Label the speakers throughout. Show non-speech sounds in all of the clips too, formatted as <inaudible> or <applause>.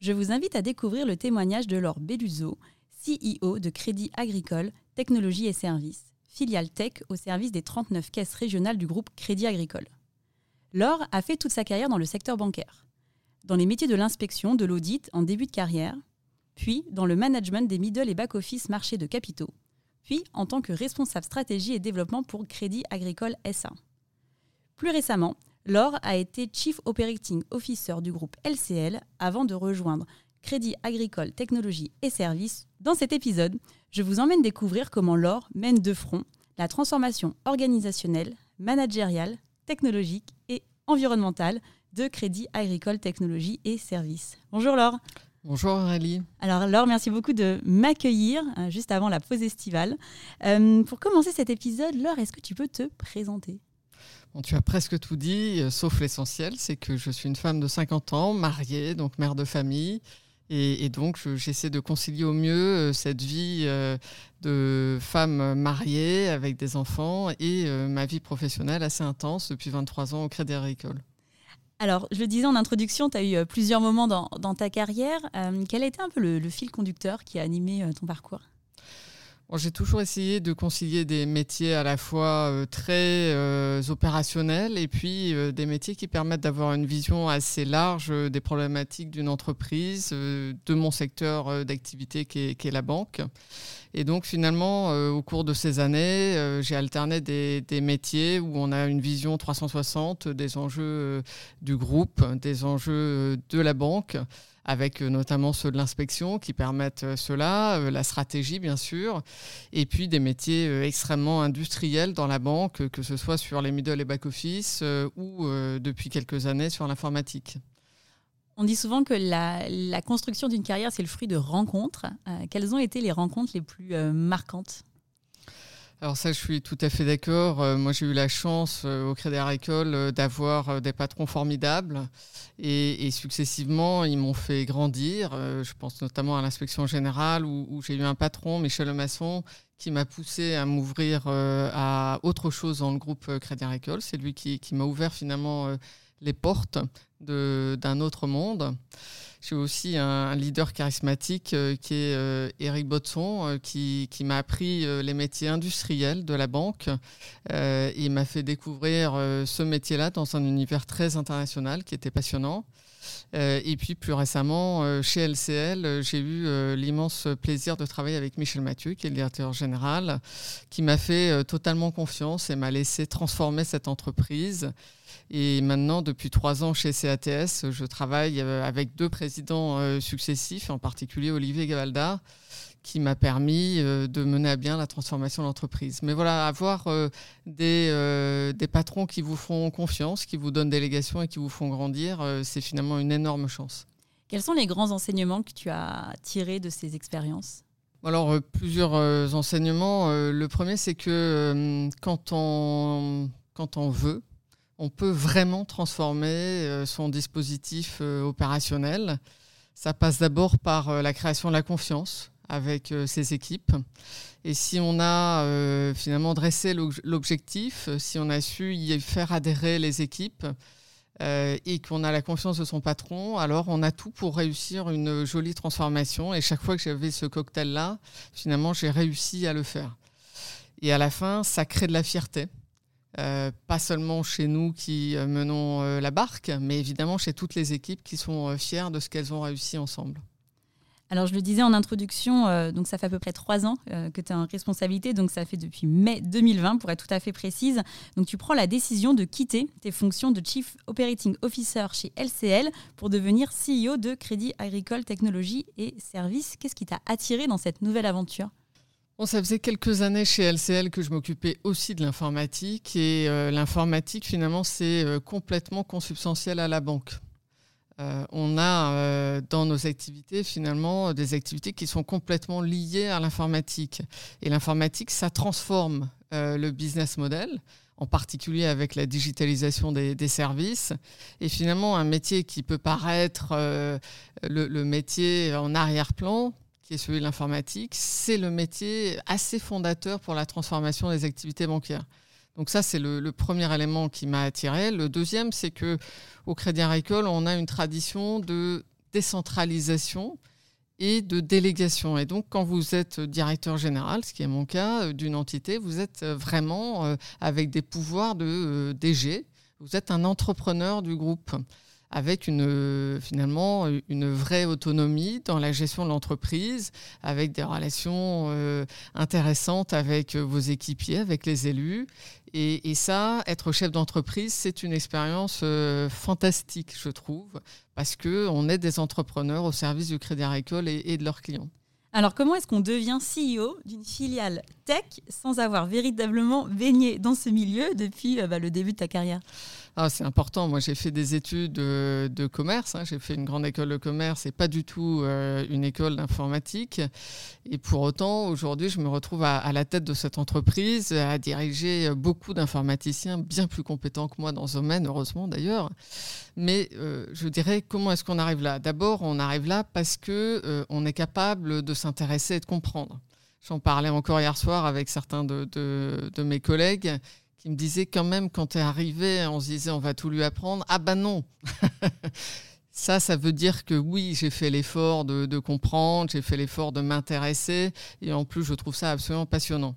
Speaker 1: je vous invite à découvrir le témoignage de Laure Belluzo, CEO de Crédit Agricole, Technologie et Services, filiale tech au service des 39 caisses régionales du groupe Crédit Agricole. Laure a fait toute sa carrière dans le secteur bancaire, dans les métiers de l'inspection, de l'audit en début de carrière, puis dans le management des middle et back-office marchés de capitaux, puis en tant que responsable stratégie et développement pour Crédit Agricole SA. Plus récemment, Laure a été Chief Operating Officer du groupe LCL avant de rejoindre Crédit Agricole Technologie et Services. Dans cet épisode, je vous emmène découvrir comment Laure mène de front la transformation organisationnelle, managériale, technologique et environnementale de Crédit Agricole Technologie et Services. Bonjour Laure.
Speaker 2: Bonjour Aurélie.
Speaker 1: Alors Laure, merci beaucoup de m'accueillir euh, juste avant la pause estivale. Euh, pour commencer cet épisode, Laure, est-ce que tu peux te présenter?
Speaker 2: Tu as presque tout dit, euh, sauf l'essentiel, c'est que je suis une femme de 50 ans, mariée, donc mère de famille. Et, donc, j'essaie de concilier au mieux euh, cette vie euh, de femme mariée avec des enfants et ma vie professionnelle assez intense depuis 23 ans au Crédit Agricole.
Speaker 1: Alors, je le disais en introduction, tu as eu plusieurs moments dans, ta carrière. quel a été un peu le fil conducteur qui a animé ton parcours?
Speaker 2: J'ai toujours essayé de concilier des métiers à la fois euh, très euh, opérationnels et puis euh, des métiers qui permettent d'avoir une vision assez large des problématiques d'une entreprise, de mon secteur d'activité qui est, la banque. Et donc finalement, au cours de ces années, j'ai alterné des, des, métiers où on a une vision 360 des enjeux du groupe, des enjeux de la banque avec euh, notamment ceux de l'inspection qui permettent euh, cela, euh, la stratégie bien sûr, et puis des métiers extrêmement industriels dans la banque, que ce soit sur les middle et back-office ou depuis quelques années sur l'informatique.
Speaker 1: On dit souvent que la, construction d'une carrière, c'est le fruit de rencontres. quelles ont été les rencontres les plus marquantes?
Speaker 2: Alors ça, je suis tout à fait d'accord. Euh, moi, j'ai eu la chance euh, au Crédit Agricole euh, d'avoir des patrons formidables et, successivement, ils m'ont fait grandir. je pense notamment à l'inspection générale où, j'ai eu un patron, Michel Lemasson, qui m'a poussé à m'ouvrir à autre chose dans le groupe Crédit Agricole. C'est lui qui m'a ouvert finalement les portes d'un autre monde. J'ai aussi un, leader charismatique euh, qui est euh, Eric Botson, euh, qui, qui m'a appris les métiers industriels de la banque. il m'a fait découvrir ce métier-là dans un univers très international qui était passionnant. et puis plus récemment, chez LCL, j'ai eu l'immense plaisir de travailler avec Michel Mathieu, qui est le directeur général, qui m'a fait totalement confiance et m'a laissé transformer cette entreprise. Et maintenant, depuis trois ans chez CATS, je travaille euh, avec deux présidents euh, successifs, en particulier Olivier Gavalda, qui m'a permis euh, de mener à bien la transformation de l'entreprise. Mais voilà, avoir des, des, patrons qui vous font confiance, qui vous donnent délégation et qui vous font grandir, c'est finalement une énorme chance.
Speaker 1: Quels sont les grands enseignements que tu as tirés de ces expériences?
Speaker 2: Alors, plusieurs enseignements. le premier, c'est que quand, on, quand on veut, on peut vraiment transformer euh, son dispositif euh, opérationnel. Ça passe d'abord par euh, la création de la confiance avec ses équipes. Et si on a finalement dressé l'objectif, si on a su y faire adhérer les équipes, et qu'on a la confiance de son patron, alors on a tout pour réussir une jolie transformation. Et chaque fois que j'avais ce cocktail-là, finalement, j'ai réussi à le faire. Et à la fin, ça crée de la fierté. Euh, pas seulement chez nous qui euh, menons euh, la barque, mais évidemment chez toutes les équipes qui sont fières de ce qu'elles ont réussi ensemble.
Speaker 1: Alors je le disais en introduction, donc ça fait à peu près trois ans que tu es en responsabilité, donc ça fait depuis mai 2020 pour être tout à fait précise. Donc tu prends la décision de quitter tes fonctions de Chief Operating Officer chez LCL pour devenir CEO de Crédit Agricole Technologie et Services. Qu'est-ce qui t'a attiré dans cette nouvelle aventure?
Speaker 2: Ça faisait quelques années chez LCL que je m'occupais aussi de l'informatique et euh, l'informatique finalement c'est euh, complètement consubstantiel à la banque. on a dans nos activités finalement des activités qui sont complètement liées à l'informatique. Et l'informatique, ça transforme le business model en particulier avec la digitalisation des, services. Et finalement, un métier qui peut paraître euh, le, métier en arrière-plan, qui est celui de l'informatique, c'est le métier assez fondateur pour la transformation des activités bancaires. Donc ça, c'est le, le, premier élément qui m'a attiré. Le deuxième, c'est que au Crédit Agricole, on a une tradition de décentralisation et de délégation. Et donc, quand vous êtes directeur général, ce qui est mon cas, euh, d'une entité, vous êtes euh, vraiment euh, avec des pouvoirs de DG. Vous êtes un entrepreneur du groupe avec une, finalement une vraie autonomie dans la gestion de l'entreprise, avec des relations intéressantes avec vos équipiers, avec les élus. Et, ça, être chef d'entreprise, c'est une expérience fantastique, je trouve, parce qu'on est des entrepreneurs au service du Crédit Agricole et, de leurs clients.
Speaker 1: Alors, comment est-ce qu'on devient CEO d'une filiale tech sans avoir véritablement baigné dans ce milieu depuis euh, bah, le début de ta carrière?
Speaker 2: Ah, c'est important. Moi, j'ai fait des études de, commerce. Hein. J'ai fait une grande école de commerce et pas du tout euh, une école d'informatique. Et pour autant, aujourd'hui, je me retrouve à, la tête de cette entreprise, à diriger beaucoup d'informaticiens bien plus compétents que moi dans ce domaine, heureusement d'ailleurs. Mais euh, je dirais, comment est-ce qu'on arrive là? D'abord, on arrive là parce que euh, on est capable de s'intéresser et de comprendre. J'en parlais encore hier soir avec certains de mes collègues qui me disait quand même quand tu es arrivé, on se disait on va tout lui apprendre. Ah ben non <laughs> Ça, ça veut dire que oui, j'ai fait l'effort de, comprendre, j'ai fait l'effort de m'intéresser, et en plus, je trouve ça absolument passionnant.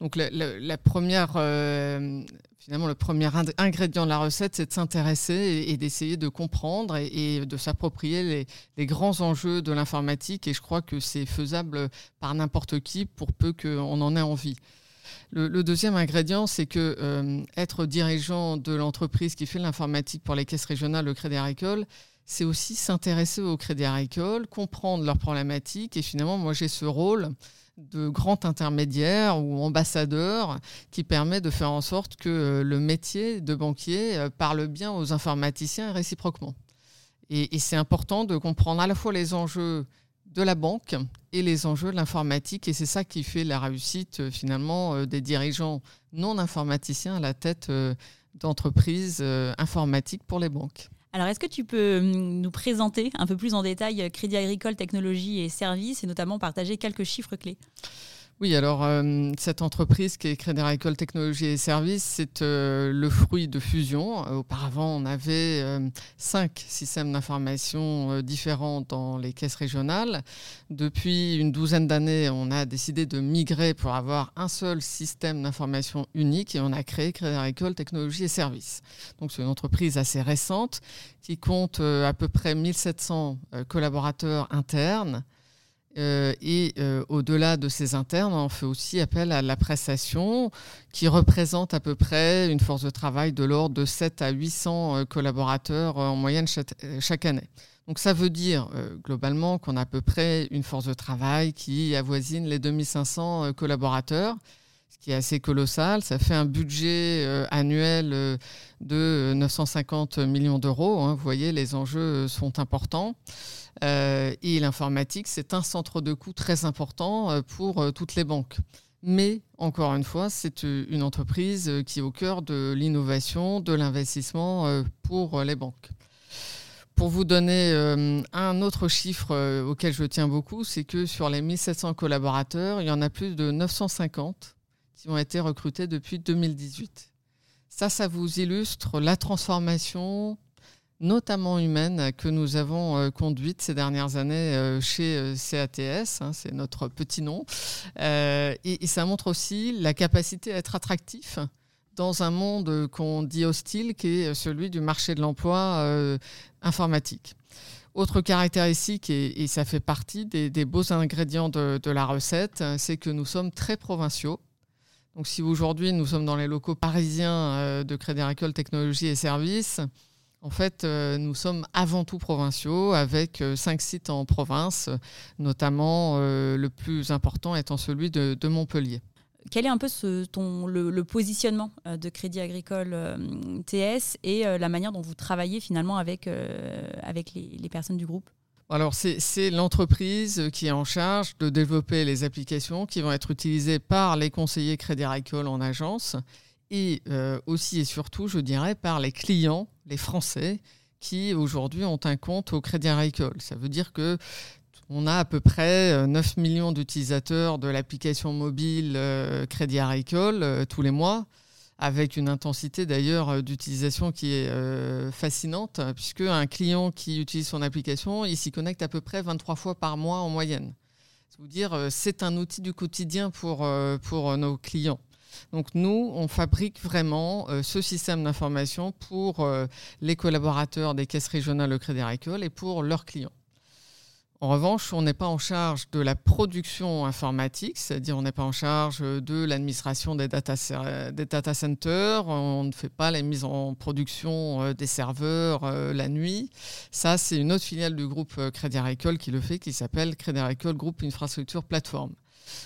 Speaker 2: Donc, la, première, euh, finalement, le premier ingrédient de la recette, c'est de s'intéresser et, d'essayer de comprendre et, de s'approprier les, les, grands enjeux de l'informatique. Et je crois que c'est faisable par n'importe qui, pour peu qu'on en ait envie. Le, deuxième ingrédient, c'est que euh, être dirigeant de l'entreprise qui fait l'informatique pour les caisses régionales, le Crédit Agricole, c'est aussi s'intéresser au Crédit Agricole, comprendre leurs problématiques. Et finalement, moi, j'ai ce rôle de grand intermédiaire ou ambassadeur qui permet de faire en sorte que euh, le métier de banquier euh, parle bien aux informaticiens réciproquement. et c'est important de comprendre à la fois les enjeux de la banque et les enjeux de l'informatique. Et c'est ça qui fait la réussite euh, finalement euh, des dirigeants non informaticiens à la tête euh, d'entreprises informatiques pour les banques.
Speaker 1: Alors, est-ce que tu peux hum, nous présenter un peu plus en détail Crédit Agricole Technologies et Services et notamment partager quelques chiffres clés?
Speaker 2: Oui, alors euh, cette entreprise qui est Crédit Agricole Technologies et Services, c'est euh, le fruit de fusion. Euh, auparavant, on avait cinq systèmes d'information différents dans les caisses régionales. Depuis une douzaine d'années, on a décidé de migrer pour avoir un seul système d'information unique et on a créé Crédit Agricole Technologies et Services. Donc c'est une entreprise assez récente qui compte à peu près 1700 collaborateurs internes. Euh, et euh, au-delà de ces internes, on fait aussi appel à la prestation qui représente à peu près une force de travail de l'ordre de 7 à 800 euh, collaborateurs en moyenne chaque, année. Donc ça veut dire globalement qu'on a à peu près une force de travail qui avoisine les 2500 collaborateurs, ce qui est assez colossal. Ça fait un budget annuel de 950 millions d'euros. Hein. Vous voyez, les enjeux sont importants. Euh, et l'informatique, c'est un centre de coût très important euh, pour euh, toutes les banques. Mais encore une fois, c'est une entreprise qui est au cœur de l'innovation, de l'investissement pour les banques. Pour vous donner un autre chiffre auquel je tiens beaucoup, c'est que sur les 1700 collaborateurs, il y en a plus de 950 qui ont été recrutés depuis 2018. Ça, ça vous illustre la transformation notamment humaine, que nous avons euh, conduite ces dernières années euh, chez euh, CATS, hein, c'est notre petit nom. Et, ça montre aussi la capacité à être attractif dans un monde qu'on dit hostile, qui est celui du marché de l'emploi informatique. Autre caractéristique, et, ça fait partie des, beaux ingrédients de, la recette, c'est que nous sommes très provinciaux. Donc si aujourd'hui nous sommes dans les locaux parisiens de Crédit Agricole Technologies et Services, en fait, euh, nous sommes avant tout provinciaux avec euh, cinq sites en province, notamment euh, le plus important étant celui de, Montpellier.
Speaker 1: quel est un peu ce, ton, le, positionnement de Crédit Agricole TS et la manière dont vous travaillez finalement avec, avec les, personnes du groupe?
Speaker 2: Alors, c'est l'entreprise qui est en charge de développer les applications qui vont être utilisées par les conseillers Crédit Agricole en agence et aussi et surtout, je dirais, par les clients, les Français, qui aujourd'hui ont un compte au Crédit Agricole. Ça veut dire que on a à peu près 9 euh, millions d'utilisateurs de l'application mobile euh, Crédit Agricole euh, tous les mois, avec une intensité d'ailleurs d'utilisation qui est fascinante, puisque un client qui utilise son application, il s'y connecte à peu près 23 fois par mois en moyenne. C'est vous dire, c'est un outil du quotidien pour, pour nos clients. Donc nous, on fabrique vraiment ce système d'information pour les collaborateurs des caisses régionales de Crédit Agricole et pour leurs clients. En revanche, on n'est pas en charge de la production informatique, c'est-à-dire on n'est pas en charge de l'administration des data, centers, on ne fait pas la mise en production euh, des serveurs euh, la nuit. Ça, c'est une autre filiale du groupe euh, Crédit Agricole qui le fait, qui s'appelle Crédit Agricole Groupe Infrastructure Plateforme.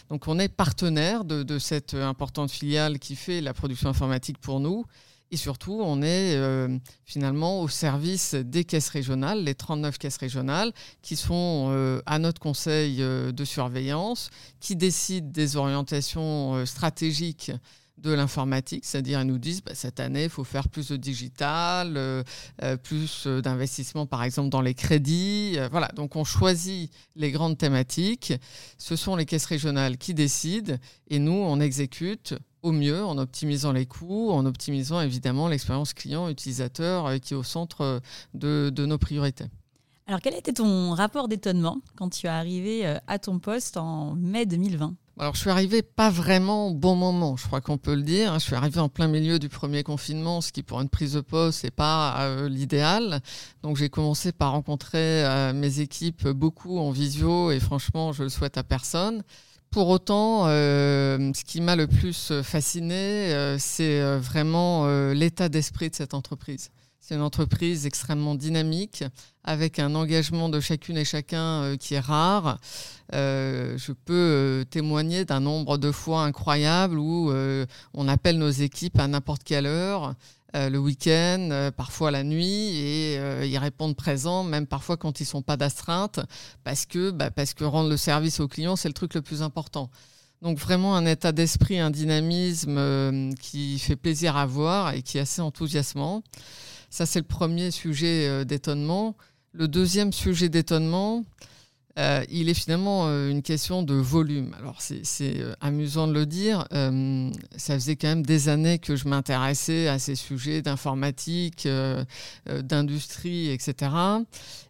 Speaker 2: Donc on est partenaire de, cette importante filiale qui fait la production informatique pour nous. Et surtout, on est euh, finalement au service des caisses régionales, les 39 caisses régionales, qui sont euh, à notre conseil euh, de surveillance, qui décident des orientations stratégiques de l'informatique, c'est-à-dire ils nous disent bah, cette année il faut faire plus de digital, plus d'investissement par exemple dans les crédits. voilà, donc on choisit les grandes thématiques. Ce sont les caisses régionales qui décident et nous on exécute au mieux en optimisant les coûts, en optimisant évidemment l'expérience client utilisateur euh, qui est au centre euh, de, de nos priorités.
Speaker 1: Alors quel était ton rapport d'étonnement quand tu es arrivé euh, à ton poste en mai 2020
Speaker 2: alors, je suis arrivé pas vraiment au bon moment, je crois qu'on peut le dire. Je suis arrivé en plein milieu du premier confinement, ce qui pour une prise de poste n'est pas l'idéal. Donc, j'ai commencé par rencontrer mes équipes beaucoup en visio et franchement, je le souhaite à personne. Pour autant, euh, ce qui m'a le plus fasciné, euh, c'est euh, vraiment l'état d'esprit de cette entreprise. C'est une entreprise extrêmement dynamique, avec un engagement de chacune et chacun qui est rare. je peux témoigner d'un nombre de fois incroyable où on appelle nos équipes à n'importe quelle heure. Euh, le week-end, euh, parfois la nuit, et euh, ils répondent présents, même parfois quand ils ne sont pas d'astreinte, parce que, bah, parce que rendre le service aux clients, c'est le truc le plus important. Donc vraiment un état d'esprit, un dynamisme qui fait plaisir à voir et qui est assez enthousiasmant. Ça, c'est le premier sujet d'étonnement. Le deuxième sujet d'étonnement, euh, il est finalement euh, une question de volume. Alors c'est euh, amusant de le dire, ça faisait quand même des années que je m'intéressais à ces sujets d'informatique, d'industrie, etc.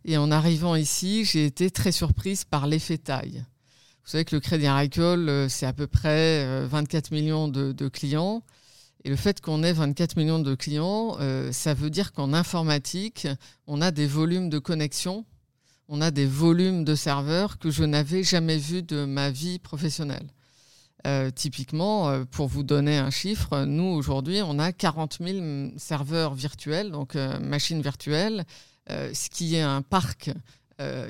Speaker 2: Et en arrivant ici, j'ai été très surprise par l'effet taille. Vous savez que le Crédit Agricole, c'est à peu près 24 millions de clients. Et le fait qu'on ait 24 millions de clients, ça veut dire qu'en informatique, on a des volumes de connexion on a des volumes de serveurs que je n'avais jamais vus de ma vie professionnelle. Euh, typiquement, euh, pour vous donner un chiffre, nous aujourd'hui, on a 40 000 serveurs virtuels, donc euh, machines virtuelles, ce qui est un parc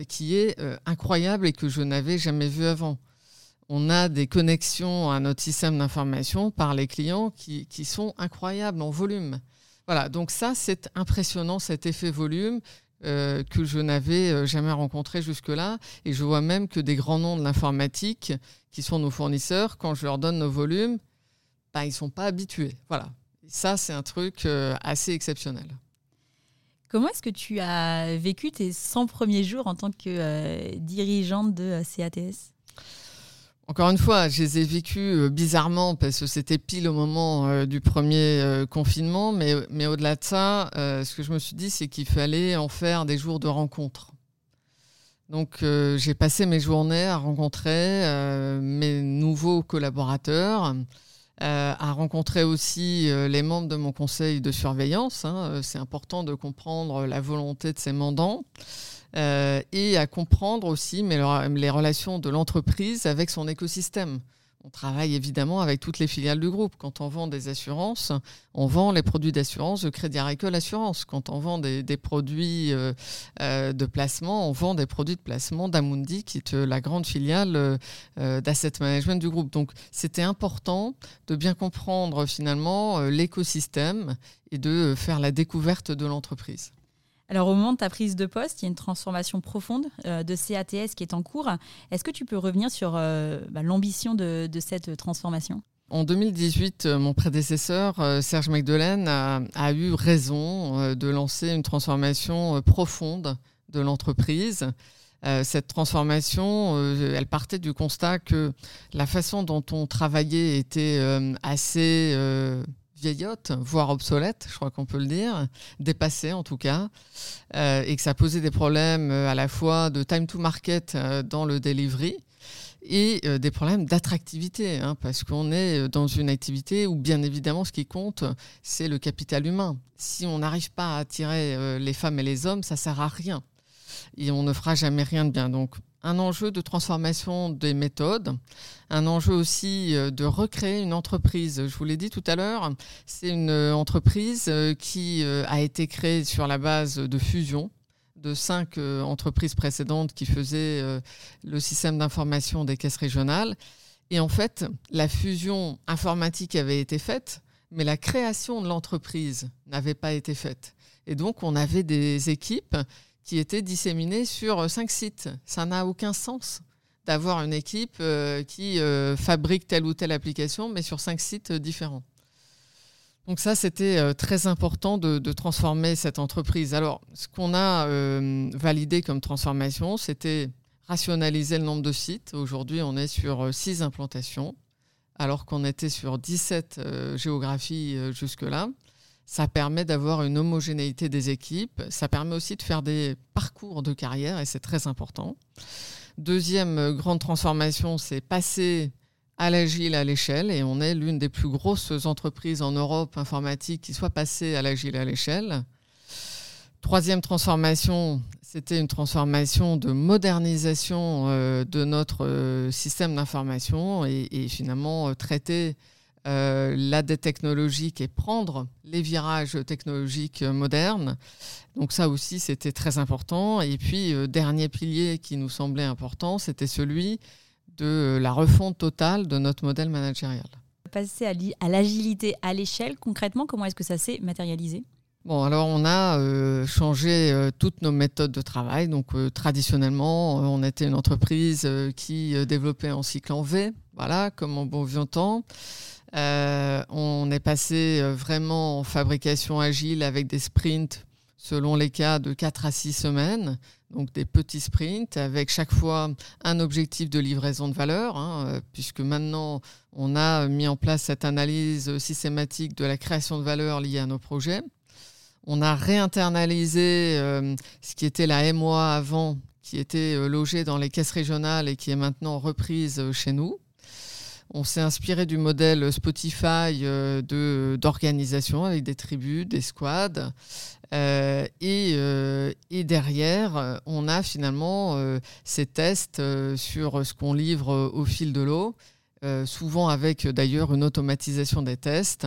Speaker 2: qui est incroyable et que je n'avais jamais vu avant. On a des connexions à notre système d'information par les clients qui, sont incroyables en volume. Voilà, donc ça, c'est impressionnant, cet effet volume. Euh, que je n'avais euh, jamais rencontré jusque-là. Et je vois même que des grands noms de l'informatique, qui sont nos fournisseurs, quand je leur donne nos volumes, bah, ils ne sont pas habitués. Voilà. ça, c'est un truc euh, assez exceptionnel.
Speaker 1: Comment est-ce que tu as vécu tes 100 premiers jours en tant que dirigeante de CATS
Speaker 2: encore une fois, je les ai vécus euh, bizarrement parce que c'était pile au moment euh, du premier euh, confinement. Mais, au-delà de ça, ce que je me suis dit, c'est qu'il fallait en faire des jours de rencontre. Donc j'ai passé mes journées à rencontrer mes nouveaux collaborateurs, à rencontrer aussi les membres de mon conseil de surveillance. Hein. C'est important de comprendre la volonté de ces mandants. Euh, et à comprendre aussi mais les relations de l'entreprise avec son écosystème. on travaille évidemment avec toutes les filiales du groupe. Quand on vend des assurances, on vend les produits d'assurance de Crédit Agricole Assurance. Quand on vend des, produits euh, euh, de placement, on vend des produits de placement d'Amundi, qui est la grande filiale d'asset management du groupe. Donc c'était important de bien comprendre finalement l'écosystème et de faire la découverte de l'entreprise.
Speaker 1: Alors au moment de ta prise de poste, il y a une transformation profonde euh, de CATS qui est en cours. Est-ce que tu peux revenir sur euh, bah, l'ambition de, cette transformation?
Speaker 2: En 2018, euh, mon prédécesseur, Serge Magdelaine, a, eu raison de lancer une transformation profonde de l'entreprise. cette transformation, elle partait du constat que la façon dont on travaillait était assez vieillotte, voire obsolète, je crois qu'on peut le dire, dépassée en tout cas, euh, et que ça posait des problèmes euh, à la fois de time to market euh, dans le delivery et des problèmes d'attractivité, hein, parce qu'on est dans une activité où bien évidemment ce qui compte, c'est le capital humain. Si on n'arrive pas à attirer les femmes et les hommes, ça sert à rien. Et on ne fera jamais rien de bien. Donc un enjeu de transformation des méthodes, un enjeu aussi euh, de recréer une entreprise. Je vous l'ai dit tout à l'heure, c'est une euh, entreprise euh, qui a été créée sur la base de fusion de cinq entreprises précédentes qui faisaient le système d'information des caisses régionales. Et en fait, la fusion informatique avait été faite, mais la création de l'entreprise n'avait pas été faite. Et donc, on avait des équipes qui étaient disséminés sur euh, cinq sites. Ça n'a aucun sens d'avoir une équipe euh, qui euh, fabrique telle ou telle application, mais sur cinq sites différents. Donc ça, c'était très important de, transformer cette entreprise. Alors, ce qu'on a validé comme transformation, c'était rationaliser le nombre de sites. Aujourd'hui, on est sur six implantations, alors qu'on était sur 17 géographies jusque-là. Ça permet d'avoir une homogénéité des équipes. Ça permet aussi de faire des parcours de carrière et c'est très important. Deuxième grande transformation, c'est passer à l'agile à l'échelle et on est l'une des plus grosses entreprises en Europe informatique qui soit passée à l'agile à l'échelle. Troisième transformation, c'était une transformation de modernisation euh, de notre euh, système d'information et, finalement euh, traiter euh, la dette technologique et prendre les virages technologiques modernes. Donc ça aussi, c'était très important. Et puis, euh, dernier pilier qui nous semblait important, c'était celui de la refonte totale de notre modèle managérial.
Speaker 1: Passer à l'agilité à l'échelle, concrètement, comment est-ce que ça s'est matérialisé?
Speaker 2: Bon, alors on a euh, changé toutes nos méthodes de travail. Donc traditionnellement, on était une entreprise qui développait en cycle en V, voilà, comme en bon vieux temps. Euh, on est passé euh, vraiment en fabrication agile avec des sprints selon les cas de 4 à 6 semaines, donc des petits sprints avec chaque fois un objectif de livraison de valeur, hein, euh, puisque maintenant on a mis en place cette analyse systématique de la création de valeur liée à nos projets. On a réinternalisé ce qui était la MOA avant, qui était logée dans les caisses régionales et qui est maintenant reprise chez nous. On s'est inspiré du modèle Spotify euh, d'organisation avec des tribus, des squads. Euh, euh, et, derrière, on a finalement ces tests sur ce qu'on livre au fil de l'eau, souvent avec d'ailleurs une automatisation des tests.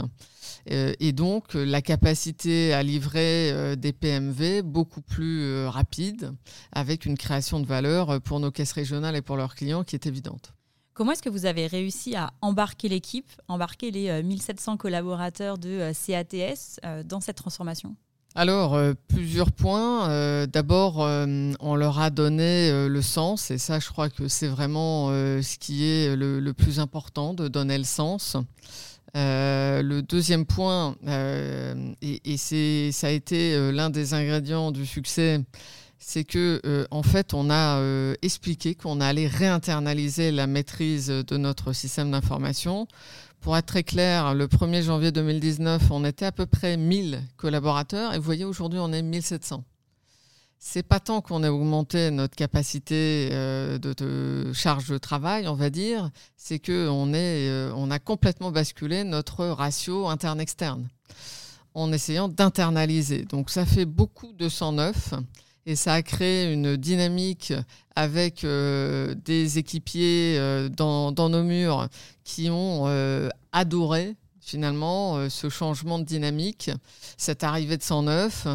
Speaker 2: et donc la capacité à livrer des PMV beaucoup plus rapide, avec une création de valeur pour nos caisses régionales et pour leurs clients qui est évidente.
Speaker 1: Comment est-ce que vous avez réussi à embarquer l'équipe, embarquer les 1700 euh, collaborateurs de euh, CATS euh, dans cette transformation?
Speaker 2: Alors, plusieurs points. D'abord, on leur a donné le sens, et ça, je crois que c'est vraiment ce qui est le, plus important, de donner le sens. le deuxième point, et, et ça a été l'un des ingrédients du succès, c'est que euh, en fait, on a euh, expliqué qu'on allait réinternaliser la maîtrise de notre système d'information. Pour être très clair, le 1er janvier 2019, on était à peu près 1000 collaborateurs et vous voyez, aujourd'hui, on est 1700. C'est pas tant qu'on ait augmenté notre capacité euh, de, charge de travail, on va dire, c'est qu'on on a complètement basculé notre ratio interne-externe en essayant d'internaliser. Donc ça fait beaucoup de 109 Et ça a créé une dynamique avec des équipiers dans, nos murs qui ont adoré finalement ce changement de dynamique, cette arrivée de 109.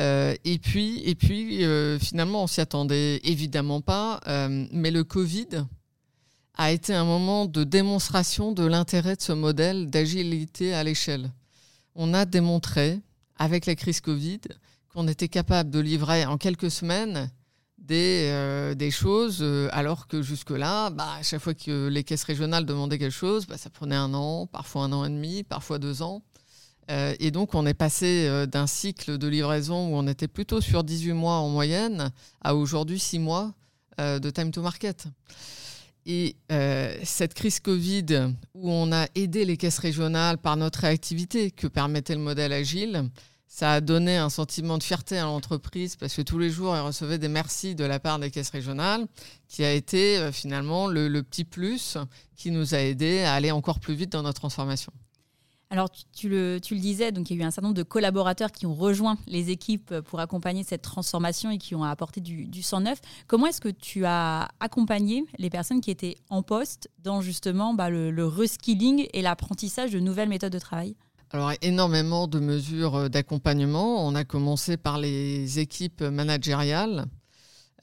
Speaker 2: et puis, et puis finalement, on s'y attendait évidemment pas, mais le Covid a été un moment de démonstration de l'intérêt de ce modèle d'agilité à l'échelle. On a démontré, avec la crise Covid, qu'on était capable de livrer en quelques semaines des, euh, choses, euh, alors que jusque-là, bah, à chaque fois que les caisses régionales demandaient quelque chose, bah, ça prenait un an, parfois un an et demi, parfois deux ans. Euh, et donc, on est passé d'un cycle de livraison où on était plutôt sur 18 mois en moyenne à aujourd'hui 6 mois de time to market. Et cette crise Covid, où on a aidé les caisses régionales par notre réactivité que permettait le modèle agile, ça a donné un sentiment de fierté à l'entreprise parce que tous les jours, elle recevait des merci de la part des caisses régionales, qui a été euh, finalement le, petit plus qui nous a aidé à aller encore plus vite dans notre transformation.
Speaker 1: Alors, tu, le, disais, donc il y a eu un certain nombre de collaborateurs qui ont rejoint les équipes pour accompagner cette transformation et qui ont apporté du, du 109. Comment est-ce que tu as accompagné les personnes qui étaient en poste dans justement bah, le reskilling et l'apprentissage de nouvelles méthodes de travail?
Speaker 2: Alors, énormément de mesures d'accompagnement. On a commencé par les équipes managériales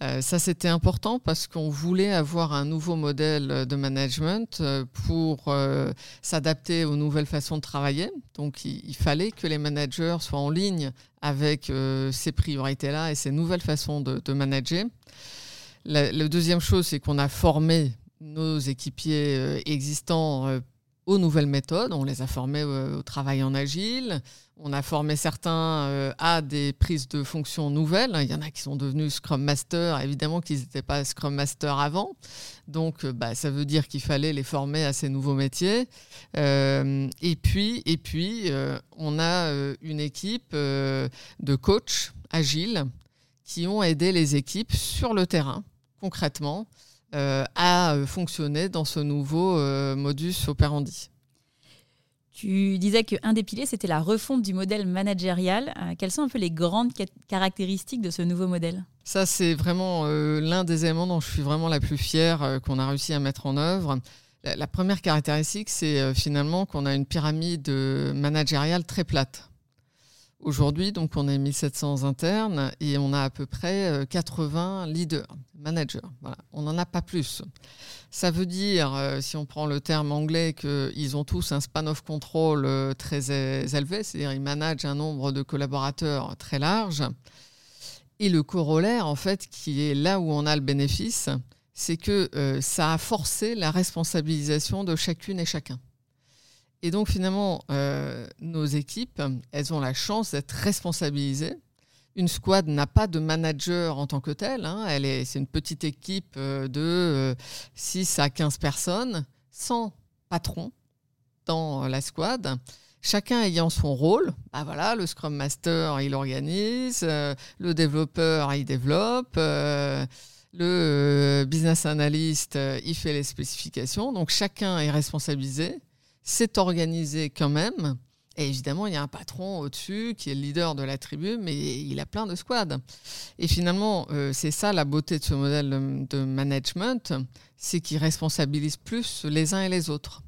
Speaker 2: euh, ça, c'était important parce qu'on voulait avoir un nouveau modèle de management euh, pour euh, s'adapter aux nouvelles façons de travailler. Donc, il, fallait que les managers soient en ligne avec ces priorités-là et ces nouvelles façons de, manager. La, deuxième chose, c'est qu'on a formé nos équipiers existants aux nouvelles méthodes. On les a formés au, travail en agile. On a formé certains euh, à des prises de fonctions nouvelles. Il y en a qui sont devenus Scrum Master. Évidemment qu'ils n'étaient pas Scrum Master avant. Donc, euh, bah, ça veut dire qu'il fallait les former à ces nouveaux métiers. Euh, et puis, et puis on a une équipe de coachs agiles qui ont aidé les équipes sur le terrain, concrètement, euh, à euh, fonctionner dans ce nouveau euh, modus operandi.
Speaker 1: Tu disais qu'un des piliers, c'était la refonte du modèle managérial. quelles sont un peu les grandes caractéristiques de ce nouveau modèle?
Speaker 2: Ça, c'est vraiment l'un des éléments dont je suis vraiment la plus fière qu'on a réussi à mettre en œuvre. La, première caractéristique, c'est finalement qu'on a une pyramide managériale très plate. Aujourd'hui, donc, on est 1700 internes et on a à peu près 80 leaders manager. On n'en a pas plus. Ça veut dire, euh, si on prend le terme anglais, qu'ils ont tous un span of control euh, très élevé, c'est-à-dire ils managent un nombre de collaborateurs très large. Et le corollaire, en fait, qui est là où on a le bénéfice, c'est que euh, ça a forcé la responsabilisation de chacune et chacun. Et donc finalement, nos équipes, elles ont la chance d'être responsabilisées une squad n'a pas de manager en tant que tel. Hein. Elle est, c'est une petite équipe euh, de 6 euh, à 15 personnes, sans patron dans la squad. Chacun ayant son rôle. Bah voilà, le Scrum Master, il organise. Euh, le développeur, il développe. le business analyst, il fait les spécifications. Donc chacun est responsabilisé. C'est organisé quand même. Et évidemment, il y a un patron au-dessus qui est le leader de la tribu, mais il a plein de squads. Et finalement, euh, c'est ça la beauté de ce modèle de management, c'est qu'il responsabilise plus les uns et les autres.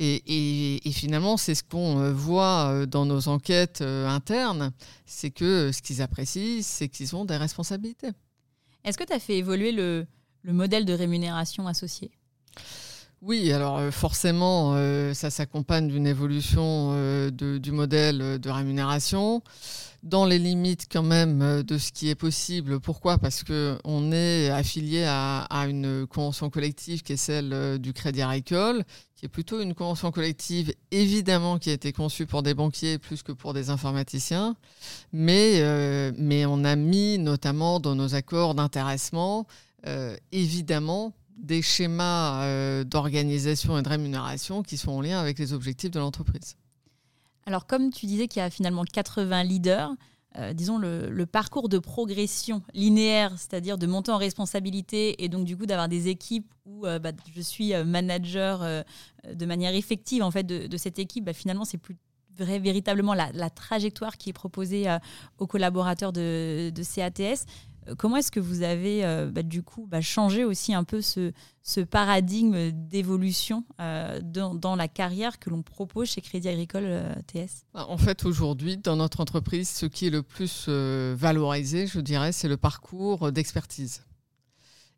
Speaker 2: Et, finalement, c'est ce qu'on euh, voit euh, dans nos enquêtes internes, c'est que ce qu'ils apprécient, c'est qu'ils ont des responsabilités.
Speaker 1: Est-ce que tu as fait évoluer le modèle de rémunération associé?
Speaker 2: Oui, alors euh, forcément, euh, ça s'accompagne d'une évolution euh, du modèle de rémunération. Dans les limites quand même de ce qui est possible. Pourquoi? Parce qu'on est affilié à, une convention collective qui est celle du Crédit Agricole, qui est plutôt une convention collective évidemment qui a été conçue pour des banquiers plus que pour des informaticiens, mais, mais on a mis notamment dans nos accords d'intéressement évidemment des schémas euh, d'organisation et de rémunération qui sont en lien avec les objectifs de l'entreprise.
Speaker 1: Alors comme tu disais qu'il y a finalement 80 leaders, euh, disons le, parcours de progression linéaire, c'est-à-dire de monter en responsabilité et donc du coup d'avoir des équipes où euh, bah, je suis manager de manière effective en fait de, cette équipe, bah, finalement c'est plus véritablement la, trajectoire qui est proposée aux collaborateurs de, de CATS. Comment est-ce que vous avez euh, bah, du coup bah, changé aussi un peu ce, paradigme d'évolution euh, dans, la carrière que l'on propose chez Crédit Agricole euh, TS
Speaker 2: bah, En fait, aujourd'hui, dans notre entreprise, ce qui est le plus valorisé, je dirais, c'est le parcours d'expertise.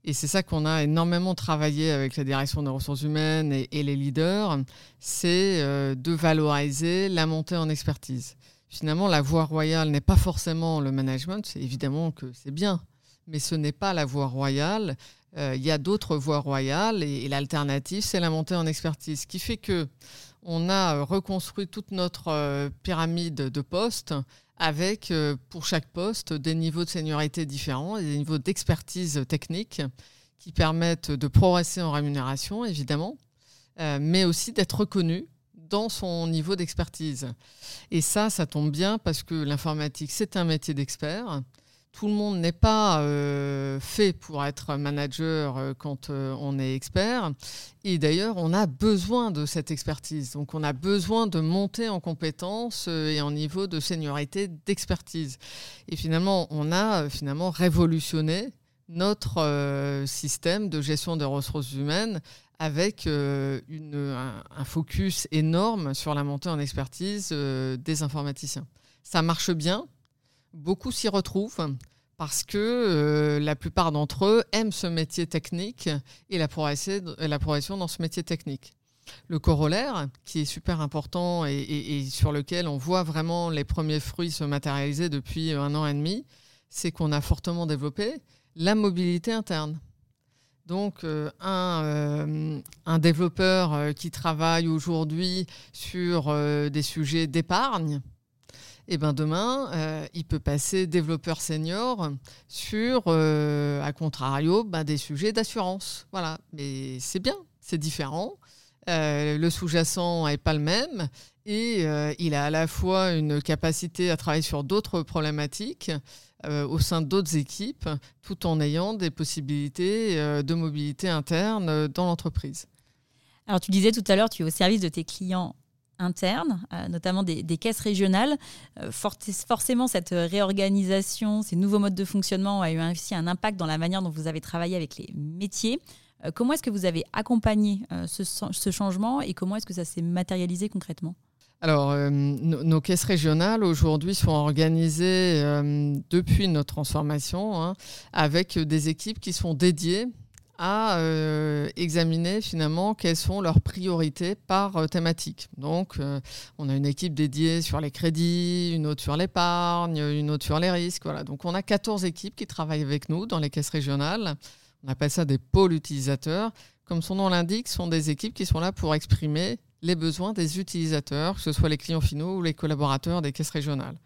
Speaker 2: Et c'est ça qu'on a énormément travaillé avec la direction des ressources humaines et, et les leaders, c'est de valoriser la montée en expertise finalement, la voie royale n'est pas forcément le management. C'est évidemment que c'est bien, mais ce n'est pas la voie royale. Euh, il y a d'autres voies royales et, l'alternative, c'est la montée en expertise, ce qui fait que on a reconstruit toute notre euh, pyramide de postes avec, euh, pour chaque poste, des niveaux de seniorité différents et des niveaux d'expertise technique qui permettent de progresser en rémunération, évidemment, mais aussi d'être reconnu dans son niveau d'expertise. Et ça, ça tombe bien parce que l'informatique, c'est un métier d'expert. Tout le monde n'est pas euh, fait pour être manager euh, quand euh, on est expert. Et d'ailleurs, on a besoin de cette expertise. Donc, on a besoin de monter en compétences et en niveau de seniorité d'expertise. Et finalement, on a finalement révolutionné notre système de gestion des ressources humaines avec euh, un, focus énorme sur la montée en expertise euh, des informaticiens. Ça marche bien, beaucoup s'y retrouvent parce que euh, la plupart d'entre eux aiment ce métier technique et la progression, dans ce métier technique. Le corollaire, qui est super important et, sur lequel on voit vraiment les premiers fruits se matérialiser depuis un an et demi, c'est qu'on a fortement développé la mobilité interne. Donc euh, euh, un, développeur euh, qui travaille aujourd'hui sur des sujets d'épargne, et eh ben demain, il peut passer développeur senior sur, à contrario, ben, des sujets d'assurance. Voilà, mais c'est bien, c'est différent. le sous-jacent n'est pas le même et il a à la fois une capacité à travailler sur d'autres problématiques euh, au sein d'autres équipes, tout en ayant des possibilités euh, de mobilité interne euh, dans l'entreprise.
Speaker 1: Alors tu disais tout à l'heure, tu es au service de tes clients internes, notamment des, caisses régionales. forcément, cette réorganisation, ces nouveaux modes de fonctionnement a eu aussi un impact dans la manière dont vous avez travaillé avec les métiers. comment est-ce que vous avez accompagné ce changement et comment est-ce que ça s'est matérialisé concrètement?
Speaker 2: Alors, euh, nos, caisses régionales aujourd'hui sont organisées euh, depuis notre transformation hein, avec des équipes qui sont dédiées à euh, examiner finalement quelles sont leurs priorités par thématique. Donc, on a une équipe dédiée sur les crédits, une autre sur l'épargne, une autre sur les risques. Voilà. Donc, on a 14 équipes qui travaillent avec nous dans les caisses régionales. On appelle ça des pôles utilisateurs. Comme son nom l'indique, ce sont des équipes qui sont là pour exprimer les besoins des utilisateurs, que ce soit les clients finaux ou les collaborateurs des caisses régionales.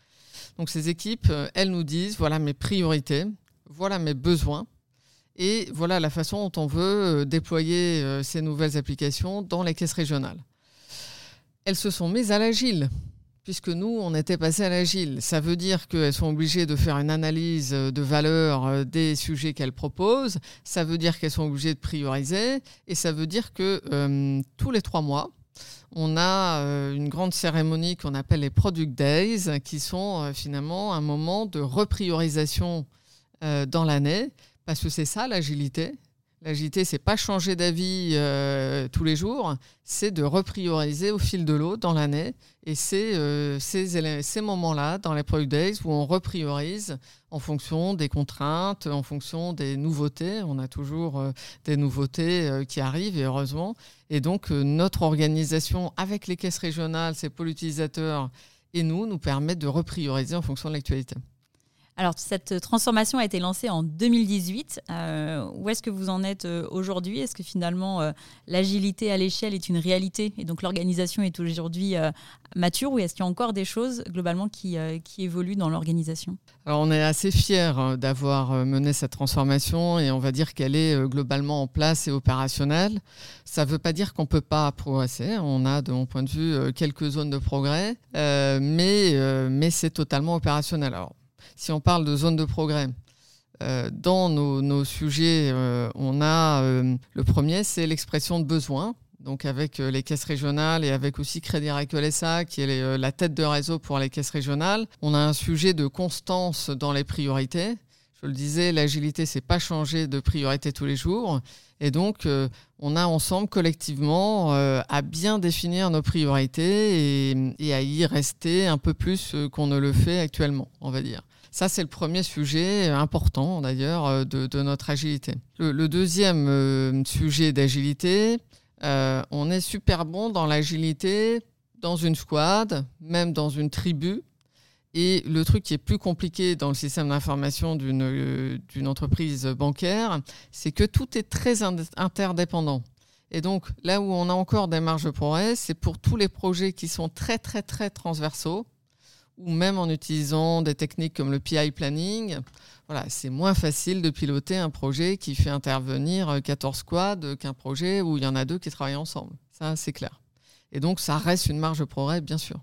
Speaker 2: Donc ces équipes, euh, elles nous disent, voilà mes priorités, voilà mes besoins, et voilà la façon dont on veut euh, déployer euh, ces nouvelles applications dans les caisses régionales. Elles se sont mises à l'agile, puisque nous, on était passé à l'agile. Ça veut dire qu'elles sont obligées de faire une analyse de valeur des sujets qu'elles proposent, ça veut dire qu'elles sont obligées de prioriser, et ça veut dire que tous les trois mois, on a euh, une grande cérémonie qu'on appelle les Product Days, qui sont euh, finalement un moment de repriorisation euh, dans l'année, parce que c'est ça l'agilité. L'agilité, c'est pas changer d'avis euh, tous les jours, c'est de reprioriser au fil de l'eau dans l'année. Et c'est euh, ces, moments-là, dans les Product Days, où on repriorise en fonction des contraintes, en fonction des nouveautés. On a toujours euh, des nouveautés qui arrivent, et heureusement. Et donc, notre organisation avec les caisses régionales, ces pôles utilisateurs et nous, nous permettent de reprioriser en fonction de l'actualité.
Speaker 1: Alors, cette transformation a été lancée en 2018. Euh, où est-ce que vous en êtes euh, aujourd'hui? Est-ce que finalement euh, l'agilité à l'échelle est une réalité et donc l'organisation est aujourd'hui mature? Ou est-ce qu'il y a encore des choses globalement qui, qui évoluent dans l'organisation?
Speaker 2: Alors, on est assez fiers d'avoir mené cette transformation et on va dire qu'elle est globalement en place et opérationnelle. Ça ne veut pas dire qu'on ne peut pas progresser. On a, de mon point de vue, quelques zones de progrès, mais, mais c'est totalement opérationnel. Alors, si on parle de zone de progrès, euh, dans nos, sujets, euh, on a euh, le premier, c'est l'expression de besoin. donc avec les caisses régionales et avec aussi Crédit Agricole SA, qui est la tête de réseau pour les caisses régionales. On a un sujet de constance dans les priorités. Je le disais, l'agilité, c'est pas changer de priorité tous les jours. Et donc, on a ensemble, collectivement, à bien définir nos priorités et, à y rester un peu plus qu'on ne le fait actuellement, on va dire. Ça, c'est le premier sujet important d'ailleurs euh, de, notre agilité. Le, deuxième euh, sujet d'agilité, euh, on est super bon dans l'agilité dans une squad, même dans une tribu. Et le truc qui est plus compliqué dans le système d'information d'une entreprise bancaire, c'est que tout est très interdépendant. Et donc là où on a encore des marges de progrès, c'est pour tous les projets qui sont très très très transversaux ou même en utilisant des techniques comme le PI planning. Voilà, c'est moins facile de piloter un projet qui fait intervenir 14 squads qu'un projet où il y en a deux qui travaillent ensemble. Ça, c'est clair. Et donc, ça reste une marge de progrès, bien sûr.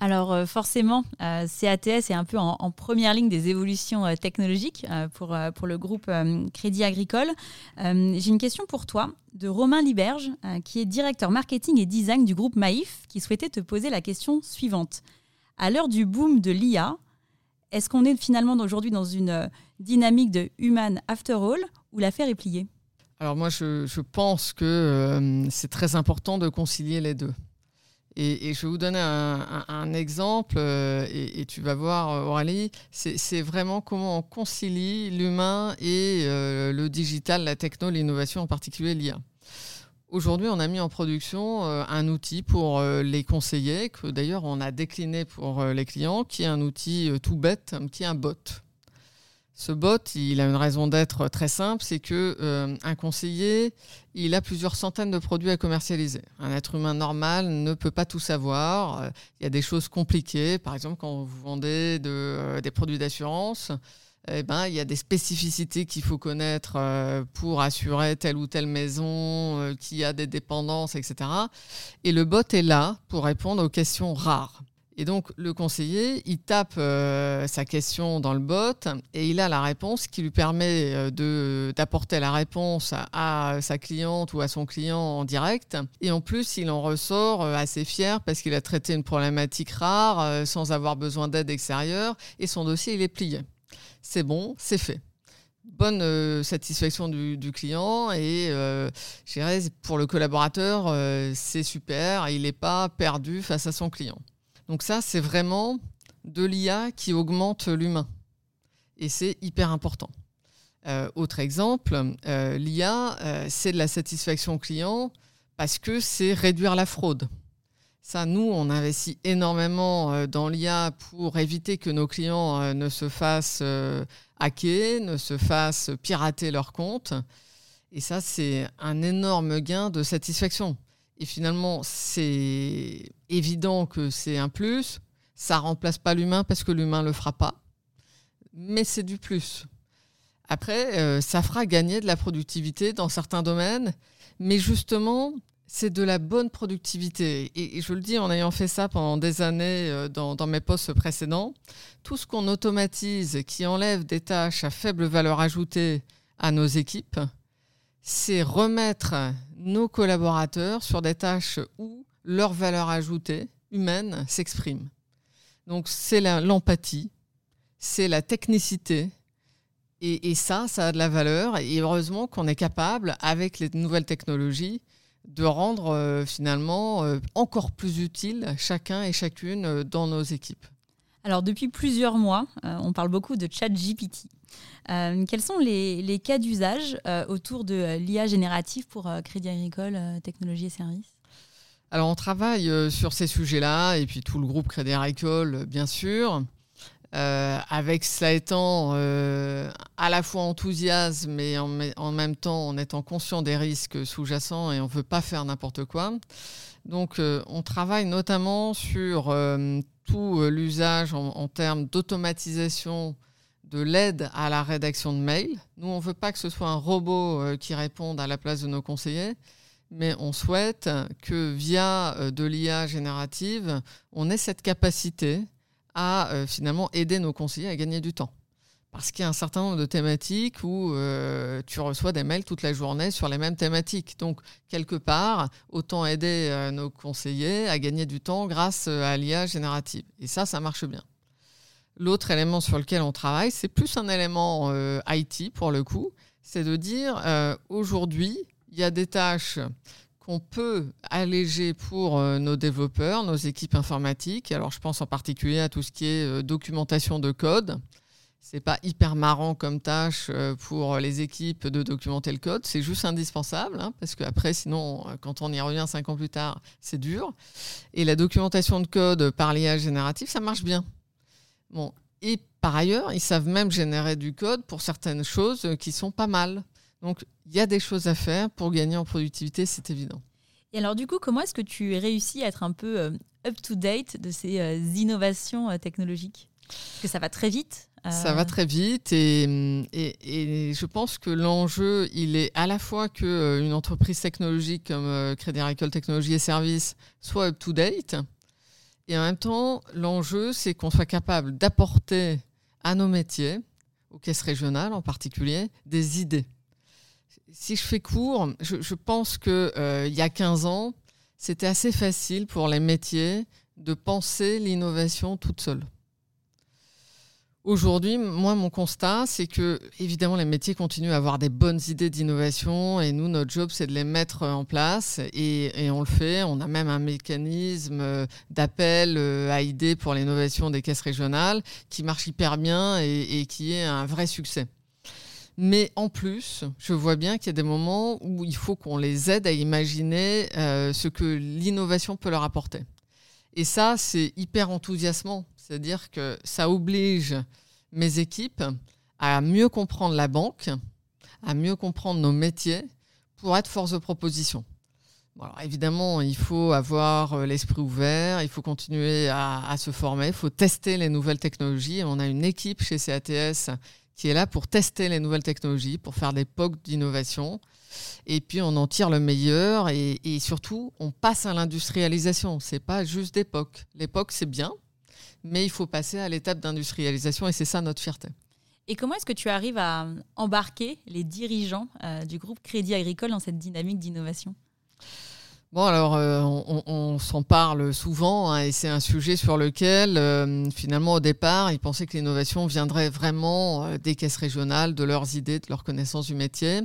Speaker 1: Alors euh, forcément, euh, CATS est un peu en, première ligne des évolutions euh, technologiques pour, pour le groupe Crédit Agricole. J'ai une question pour toi de Romain Liberge, qui est directeur marketing et design du groupe Maïf, qui souhaitait te poser la question suivante. À l'heure du boom de l'IA, est-ce qu'on est finalement aujourd'hui dans une euh, dynamique de human after all ou l'affaire est pliée?
Speaker 2: Alors moi, je, pense que euh, c'est très important de concilier les deux. Et, je vais vous donner un, exemple, euh, et, tu vas voir, Aurélie, c'est vraiment comment on concilie l'humain et le digital, la techno, l'innovation, en particulier l'IA. Aujourd'hui, on a mis en production euh, un outil pour euh, les conseillers, que d'ailleurs on a décliné pour euh, les clients, qui est un outil tout bête, qui est un bot. Ce bot, il a une raison d'être très simple, c'est que un conseiller, il a plusieurs centaines de produits à commercialiser. Un être humain normal ne peut pas tout savoir. Il y a des choses compliquées, par exemple quand vous vendez des produits d'assurance eh ben, il y a des spécificités qu'il faut connaître euh, pour assurer telle ou telle maison euh, qui a des dépendances, etc. Et le bot est là pour répondre aux questions rares. Et donc le conseiller, il tape euh, sa question dans le bot et il a la réponse qui lui permet d'apporter la réponse à, sa cliente ou à son client en direct. Et en plus, il en ressort assez fier parce qu'il a traité une problématique rare sans avoir besoin d'aide extérieure et son dossier, il est plié c'est bon, c'est fait. Bonne euh, satisfaction du, client et euh, pour le collaborateur, euh, c'est super, il n'est pas perdu face à son client. Donc ça, c'est vraiment de l'IA qui augmente l'humain. Et c'est hyper important. autre exemple, l'IA, c'est de la satisfaction client parce que c'est réduire la fraude. Ça, nous, on investit énormément euh, dans l'IA pour éviter que nos clients euh, ne se fassent euh, hacker, ne se fassent pirater leurs comptes. Et ça, c'est un énorme gain de satisfaction. Et finalement, c'est évident que c'est un plus. Ça remplace pas l'humain parce que l'humain le fera pas. Mais c'est du plus. Après, ça fera gagner de la productivité dans certains domaines. Mais justement, c'est de la bonne productivité. Et, je le dis en ayant fait ça pendant des années euh, dans, mes postes précédents. Tout ce qu'on automatise qui enlève des tâches à faible valeur ajoutée à nos équipes, c'est remettre nos collaborateurs sur des tâches où leur valeur ajoutée humaine s'exprime. Donc c'est l'empathie, c'est la technicité, et, ça, ça a de la valeur. Et heureusement qu'on est capable, avec les nouvelles technologies, de rendre euh, finalement euh, encore plus utile chacun et chacune euh, dans nos équipes.
Speaker 1: Alors depuis plusieurs mois, on parle beaucoup de ChatGPT. quels sont les, cas d'usage autour de l'IA générative pour Crédit Agricole, Technologie et Services?
Speaker 2: Alors on travaille sur ces sujets-là et puis tout le groupe Crédit Agricole, bien sûr. Euh, avec cela étant euh, à la fois enthousiasme mais en, même temps en étant conscient des risques sous-jacents et on ne veut pas faire n'importe quoi. Donc euh, on travaille notamment sur tout l'usage en, termes d'automatisation de l'aide à la rédaction de mails. Nous, on ne veut pas que ce soit un robot qui réponde à la place de nos conseillers, mais on souhaite que via de l'IA générative, on ait cette capacité à euh, finalement aider nos conseillers à gagner du temps. parce qu'il y a un certain nombre de thématiques où euh, tu reçois des mails toute la journée sur les mêmes thématiques. Donc, quelque part, autant aider euh, nos conseillers à gagner du temps grâce à l'IA générative. Et ça, ça marche bien. L'autre élément sur lequel on travaille, c'est plus un élément IT pour le coup, c'est de dire aujourd'hui, il y a des tâches qu'on peut alléger pour euh, nos développeurs, nos équipes informatiques. Alors, je pense en particulier à tout ce qui est euh, documentation de code. C'est pas hyper marrant comme tâche euh, pour les équipes de documenter le code. C'est juste indispensable, hein, parce qu'après, sinon, quand on y revient cinq ans plus tard, c'est dur. Et la documentation de code par l'IA générative, ça marche bien. Bon. Et par ailleurs, ils savent même générer du code pour certaines choses qui sont pas mal. Donc, il y a des choses à faire pour gagner en productivité, c'est évident.
Speaker 1: Et alors, du coup, comment est-ce que tu réussis à être un peu euh, up-to-date de ces euh, innovations euh, technologiques? Parce que ça va très vite.
Speaker 2: Ça va très vite et, et, je pense que l'enjeu, il est à la fois qu'une entreprise technologique comme Crédit Agricole Technologies et Services soit up-to-date et en même temps, l'enjeu, c'est qu'on soit capable d'apporter à nos métiers, aux caisses régionales en particulier, des idées si je fais court, je, pense qu'il euh, y a 15 ans, c'était assez facile pour les métiers de penser l'innovation toute seule. Aujourd'hui, moi, mon constat, c'est que, évidemment, les métiers continuent à avoir des bonnes idées d'innovation et nous, notre job, c'est de les mettre en place et, on le fait. On a même un mécanisme euh, d'appel euh, à idées pour l'innovation des caisses régionales qui marche hyper bien et qui est un vrai succès. Mais en plus, je vois bien qu'il y a des moments où il faut qu'on les aide à imaginer euh, ce que l'innovation peut leur apporter. Et ça, c'est hyper enthousiasmant. C'est-à-dire que ça oblige mes équipes à mieux comprendre la banque, à mieux comprendre nos métiers pour être force de proposition. alors évidemment, il faut avoir euh, l'esprit ouvert, il faut continuer à, se former, il faut tester les nouvelles technologies. On a une équipe chez CATS qui est là pour tester les nouvelles technologies, pour faire des POC d'innovation. Et puis on en tire le meilleur et, surtout on passe à l'industrialisation. C'est pas juste des POC. Les POC c'est bien, mais il faut passer à l'étape d'industrialisation et c'est ça notre fierté.
Speaker 1: Et comment est-ce que tu arrives à embarquer les dirigeants euh, du groupe Crédit Agricole dans cette dynamique d'innovation?
Speaker 2: Bon, alors, euh, on, s'en parle souvent hein, et c'est un sujet sur lequel, euh, finalement, au départ, ils pensaient que l'innovation viendrait vraiment euh, des caisses régionales, de leurs idées, de leur connaissance du métier.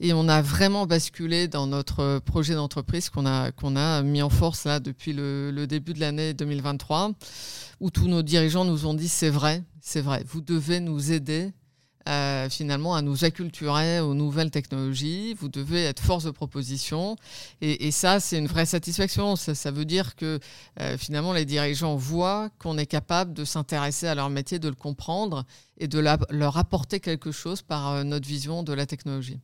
Speaker 2: Et on a vraiment basculé dans notre projet d'entreprise qu'on a, mis en force là depuis le début de l'année 2023, où tous nos dirigeants nous ont dit c'est vrai, c'est vrai, vous devez nous aider euh, finalement à nous acculturer aux nouvelles technologies. Vous devez être force de proposition. Et, ça, c'est une vraie satisfaction. Ça, veut dire que euh, finalement, les dirigeants voient qu'on est capable de s'intéresser à leur métier, de le comprendre et de leur apporter quelque chose par euh, notre vision de la technologie.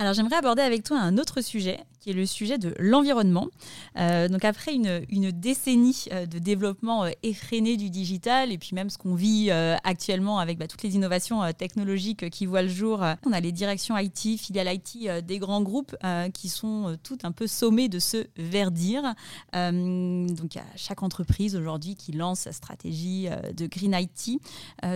Speaker 1: Alors j'aimerais aborder avec toi un autre sujet, qui est le sujet de l'environnement. Euh, donc après une, décennie euh, de développement euh, effréné du digital, et puis même ce qu'on vit actuellement avec bah, toutes les innovations technologiques qui voient le jour, on a les directions IT, filiales IT des grands groupes qui sont toutes un peu sommées de se verdir. donc a chaque entreprise aujourd'hui qui lance sa stratégie de Green IT.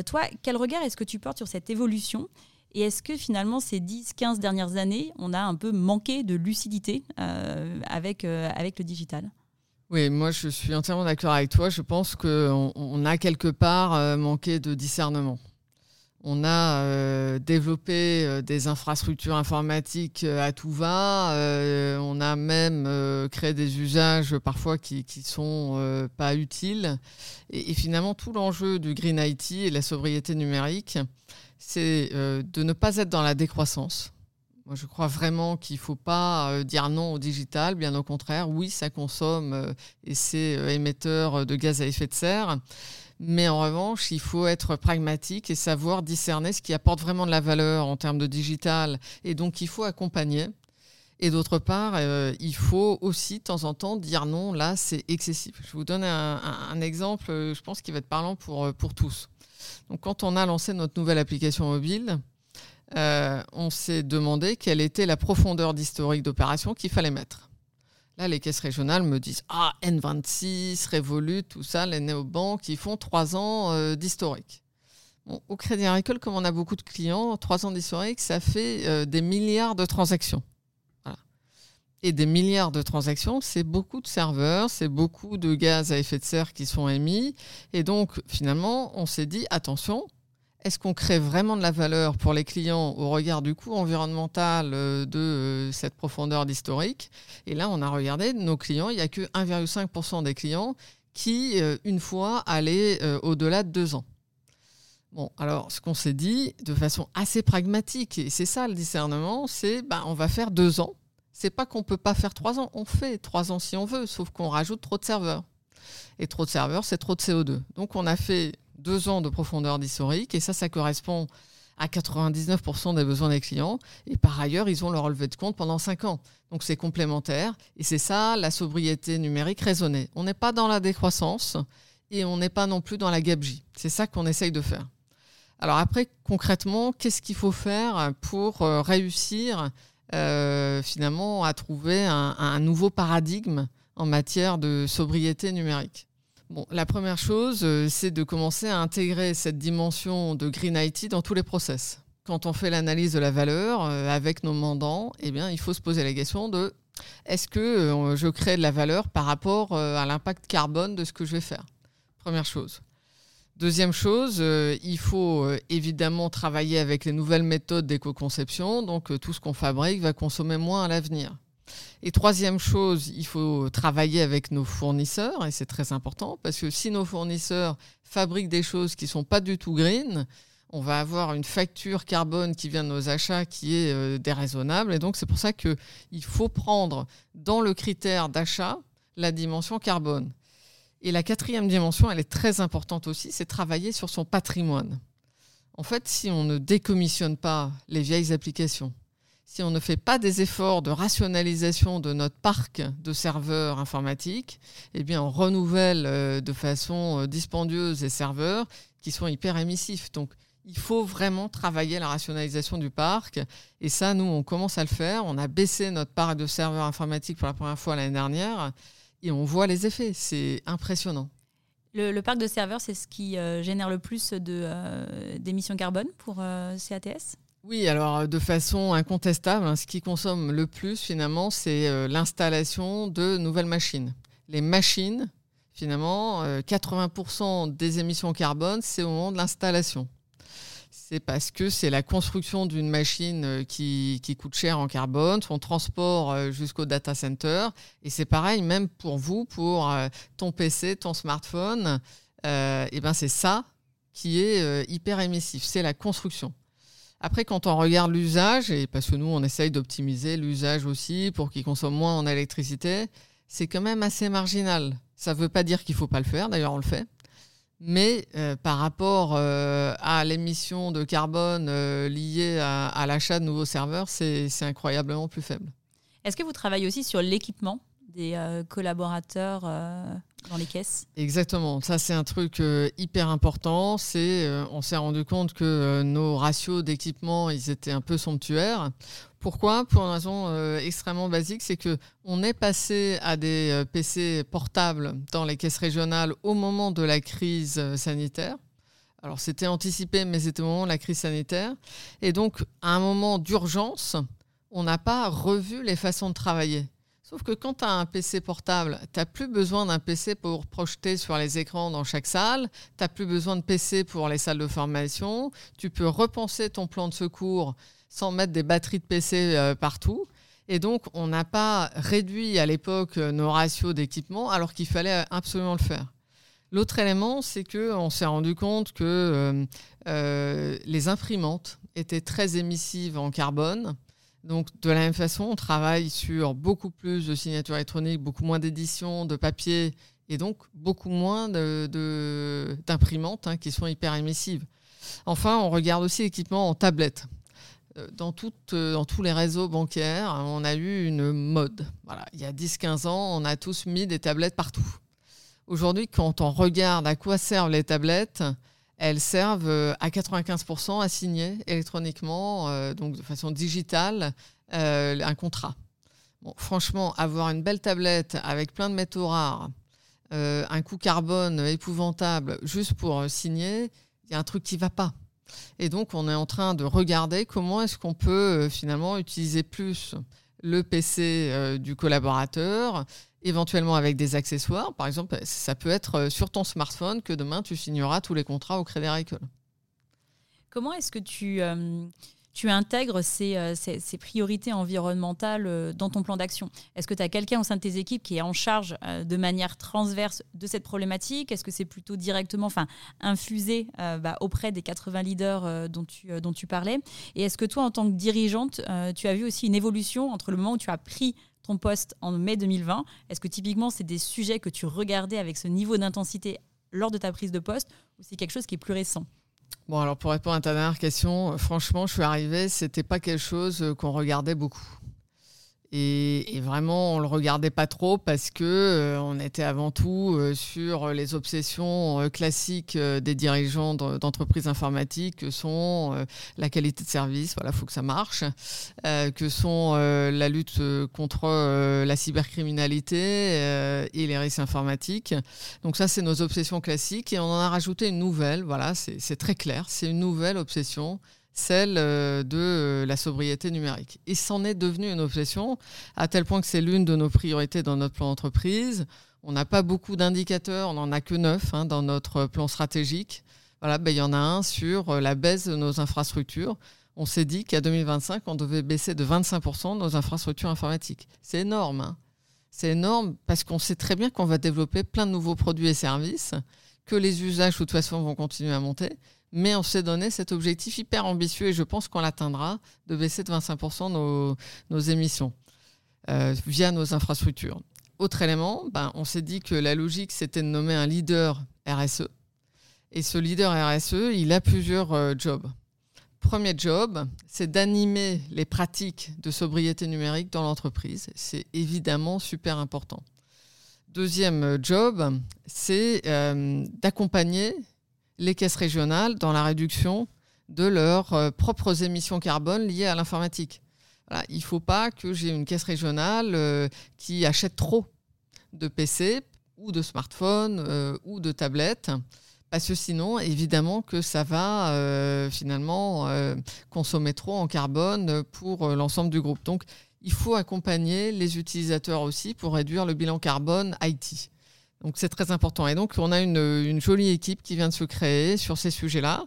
Speaker 1: toi, quel regard est-ce que tu portes sur cette évolution et est-ce que finalement, ces 10-15 dernières années, on a un peu manqué de lucidité euh, avec, euh, avec le digital?
Speaker 2: Oui, moi je suis entièrement d'accord avec toi. Je pense qu'on on a quelque part euh, manqué de discernement. On a développé des infrastructures informatiques à tout va. on a même créé des usages parfois qui ne sont pas utiles. Et, et, finalement, tout l'enjeu du Green IT et la sobriété numérique, c'est euh, de ne pas être dans la décroissance. Moi, je crois vraiment qu'il ne faut pas euh, dire non au digital, bien au contraire. Oui, ça consomme euh, et c'est émetteur de gaz à effet de serre. Mais en revanche, il faut être pragmatique et savoir discerner ce qui apporte vraiment de la valeur en termes de digital. Et donc, il faut accompagner. Et d'autre part, il faut aussi de temps en temps dire non, là, c'est excessif. Je vous donne un, exemple, je pense, qui va être parlant pour, pour tous. Donc, quand on a lancé notre nouvelle application mobile, euh, on s'est demandé quelle était la profondeur d'historique d'opération qu'il fallait mettre. Là, les caisses régionales me disent Ah, N26, Revolut, tout ça, les néobanques, ils font trois ans euh, d'historique. au Crédit Agricole, comme on a beaucoup de clients, trois ans d'historique, ça fait des milliards de transactions. Et des milliards de transactions, c'est beaucoup de serveurs, c'est beaucoup de gaz à effet de serre qui sont émis. Et donc, finalement, on s'est dit, attention, est-ce qu'on crée vraiment de la valeur pour les clients au regard du coût environnemental euh, de euh, cette profondeur d'historique? Et là, on a regardé nos clients, il n'y a que 1,5% des clients qui, euh, une fois, allaient au-delà de deux ans. Bon, alors ce qu'on s'est dit de façon assez pragmatique, et c'est ça le discernement, c'est ben, on va faire deux ans c'est pas qu'on peut pas faire trois ans, on fait trois ans si on veut, sauf qu'on rajoute trop de serveurs. Et trop de serveurs, c'est trop de CO2. Donc on a fait deux ans de profondeur d'historique, et ça, ça correspond à 99% des besoins des clients. Et par ailleurs, ils ont leur relevé de compte pendant cinq ans. Donc c'est complémentaire. Et c'est ça la sobriété numérique raisonnée. On n'est pas dans la décroissance et on n'est pas non plus dans la gabegie. C'est ça qu'on essaye de faire. Alors après, concrètement, qu'est-ce qu'il faut faire pour euh, réussir euh, finalement à trouver un, nouveau paradigme en matière de sobriété numérique. Bon, la première chose, euh, c'est de commencer à intégrer cette dimension de Green IT dans tous les process. Quand on fait l'analyse de la valeur euh, avec nos mandants, eh bien, il faut se poser la question de est-ce que je crée de la valeur par rapport à l'impact carbone de ce que je vais faire? Première chose. Deuxième chose, euh, il faut euh, évidemment travailler avec les nouvelles méthodes d'éco-conception. Donc euh, tout ce qu'on fabrique va consommer moins à l'avenir. Et troisième chose, il faut travailler avec nos fournisseurs, et c'est très important, parce que si nos fournisseurs fabriquent des choses qui ne sont pas du tout green, on va avoir une facture carbone qui vient de nos achats qui est déraisonnable. Et donc c'est pour ça qu'il faut prendre dans le critère d'achat la dimension carbone. Et la quatrième dimension, elle est très importante aussi, c'est travailler sur son patrimoine. En fait, si on ne décommissionne pas les vieilles applications, si on ne fait pas des efforts de rationalisation de notre parc de serveurs informatiques, eh bien, on renouvelle euh, de façon euh, dispendieuse les serveurs qui sont hyper émissifs. Donc, il faut vraiment travailler la rationalisation du parc. Et ça, nous, on commence à le faire. On a baissé notre parc de serveurs informatiques pour la première fois l'année dernière et on voit les effets. C'est impressionnant.
Speaker 1: Le, parc de serveurs, c'est ce qui euh, génère le plus euh, d'émissions carbone pour euh, CATS
Speaker 2: oui, alors de façon incontestable, hein, ce qui consomme le plus finalement, c'est l'installation de nouvelles machines. Les machines, finalement, 80% des émissions carbone, c'est au moment de l'installation c'est parce que c'est la construction d'une machine euh, qui, coûte cher en carbone, son transport euh, jusqu'au data center. Et c'est pareil, même pour vous, pour euh, ton PC, ton smartphone, et ben c'est ça qui est hyper émissif, c'est la construction. Après, quand on regarde l'usage, et parce que nous, on essaye d'optimiser l'usage aussi pour qu'il consomme moins en électricité, c'est quand même assez marginal. Ça ne veut pas dire qu'il ne faut pas le faire, d'ailleurs on le fait. Mais euh, par rapport euh, à l'émission de carbone euh, liée à, l'achat de nouveaux serveurs, c'est incroyablement plus faible.
Speaker 1: Est-ce que vous travaillez aussi sur l'équipement des collaborateurs dans les caisses?
Speaker 2: Exactement. Ça, c'est un truc hyper important. C'est, on s'est rendu compte que nos ratios d'équipement, ils étaient un peu somptuaires. Pourquoi? Pour une raison euh, extrêmement basique, c'est que on est passé à des euh, PC portables dans les caisses régionales au moment de la crise euh, sanitaire. Alors c'était anticipé, mais c'était au moment de la crise sanitaire. Et donc, à un moment d'urgence, on n'a pas revu les façons de travailler. Sauf que quand tu as un PC portable, tu n'as plus besoin d'un PC pour projeter sur les écrans dans chaque salle, tu n'as plus besoin de PC pour les salles de formation, tu peux repenser ton plan de secours sans mettre des batteries de PC euh, partout. Et donc, on n'a pas réduit à l'époque euh, nos ratios d'équipement alors qu'il fallait absolument le faire. L'autre élément, c'est qu'on s'est rendu compte que euh, les imprimantes étaient très émissives en carbone. Donc, de la même façon, on travaille sur beaucoup plus de signatures électroniques, beaucoup moins d'éditions, de papier, et donc beaucoup moins d'imprimantes hein, qui sont hyper émissives. Enfin, on regarde aussi l'équipement en tablette. Euh, dans, euh, dans, tous les réseaux bancaires, on a eu une mode. Voilà. Il y a 10-15 ans, on a tous mis des tablettes partout. Aujourd'hui, quand on regarde à quoi servent les tablettes, elles servent euh, à 95% à signer électroniquement, donc de façon digitale, un contrat. Franchement, avoir une belle tablette avec plein de métaux rares, un coût carbone épouvantable juste pour signer, il y a un truc qui ne va pas. Et donc, on est en train de regarder comment est-ce qu'on peut finalement utiliser plus le PC du collaborateur, éventuellement avec des accessoires. Par exemple, ça peut être sur ton smartphone que demain, tu signeras tous les contrats au Crédit Agricole.
Speaker 1: Comment est-ce que tu, tu intègres euh, ces, ces, priorités environnementales euh, dans ton plan d'action. Est-ce que tu as quelqu'un au sein de tes équipes qui est en charge euh, de manière transverse de cette problématique? Est-ce que c'est plutôt directement enfin, infusé bah, auprès des 80 leaders dont tu parlais? Et est-ce que toi, en tant que dirigeante, tu as vu aussi une évolution entre le moment où tu as pris ton poste en mai 2020 Est-ce que typiquement, c'est des sujets que tu regardais avec ce niveau d'intensité lors de ta prise de poste ou c'est quelque chose qui est plus récent?
Speaker 2: Bon, alors pour répondre à ta dernière question, euh, franchement, je suis arrivée, c'était pas quelque chose euh, qu'on regardait beaucoup. Et, vraiment, on le regardait pas trop parce que euh, on était avant tout euh, sur les obsessions euh, classiques des dirigeants d'entreprises informatiques, que sont la qualité de service, voilà, faut que ça marche, que sont la lutte contre la cybercriminalité et les risques informatiques. Donc ça, c'est nos obsessions classiques, et on en a rajouté une nouvelle. Voilà, c'est très clair, c'est une nouvelle obsession celle euh, de euh, la sobriété numérique. Et c'en est devenu une obsession, à tel point que c'est l'une de nos priorités dans notre plan d'entreprise. On n'a pas beaucoup d'indicateurs, on n'en a que neuf hein, dans notre plan stratégique. Voilà, ben, il y en a un sur euh, la baisse de nos infrastructures. On s'est dit qu'à 2025, on devait baisser de 25% nos infrastructures informatiques. C'est énorme. Hein. c'est énorme parce qu'on sait très bien qu'on va développer plein de nouveaux produits et services, que les usages, de toute façon, vont continuer à monter mais on s'est donné cet objectif hyper ambitieux et je pense qu'on l'atteindra de baisser de 25% nos, émissions euh, via nos infrastructures. Autre élément, ben, on s'est dit que la logique c'était de nommer un leader RSE. Et ce leader RSE, il a plusieurs euh, jobs. Premier job, c'est d'animer les pratiques de sobriété numérique dans l'entreprise. C'est évidemment super important. Deuxième job, c'est euh, d'accompagner les caisses régionales dans la réduction de leurs euh, propres émissions carbone liées à l'informatique. il ne faut pas que j'ai une caisse régionale euh, qui achète trop de PC ou de smartphones euh, ou de tablettes, parce que sinon, évidemment que ça va finalement consommer trop en carbone pour l'ensemble du groupe. Donc, il faut accompagner les utilisateurs aussi pour réduire le bilan carbone IT. Donc c'est très important. Et donc on a une, jolie équipe qui vient de se créer sur ces sujets-là.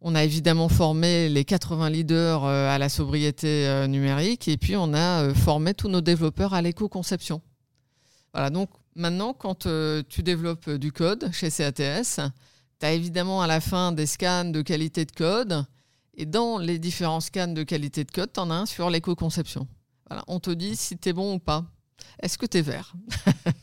Speaker 2: On a évidemment formé les 80 leaders euh, à la sobriété euh, numérique et puis on a euh, formé tous nos développeurs à l'éco-conception. Voilà, donc maintenant quand tu développes du code chez CATS, tu as évidemment à la fin des scans de qualité de code et dans les différents scans de qualité de code, tu en as un sur l'éco-conception. Voilà, on te dit si tu es bon ou pas. Est-ce que tu es vert? <laughs>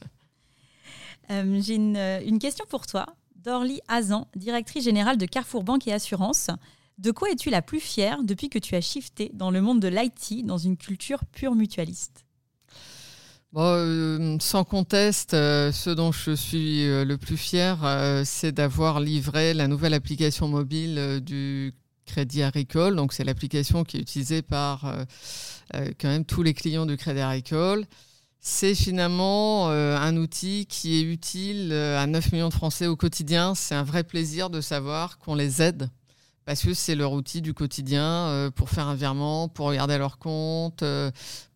Speaker 1: Euh, j'ai euh, une, question pour toi. Dorly Azan, directrice générale de Carrefour Banque et Assurance. De quoi es-tu la plus fière depuis que tu as shifté dans le monde de l'IT dans une culture pure mutualiste?
Speaker 2: Euh, sans conteste, ce dont je suis le plus fier, c'est d'avoir livré la nouvelle application mobile du Crédit Agricole. Donc, c'est l'application qui est utilisée par quand même tous les clients du Crédit Agricole. C'est finalement euh, un outil qui est utile euh, à 9 millions de Français au quotidien. C'est un vrai plaisir de savoir qu'on les aide parce que c'est leur outil du quotidien euh, pour faire un virement, pour regarder leur compte,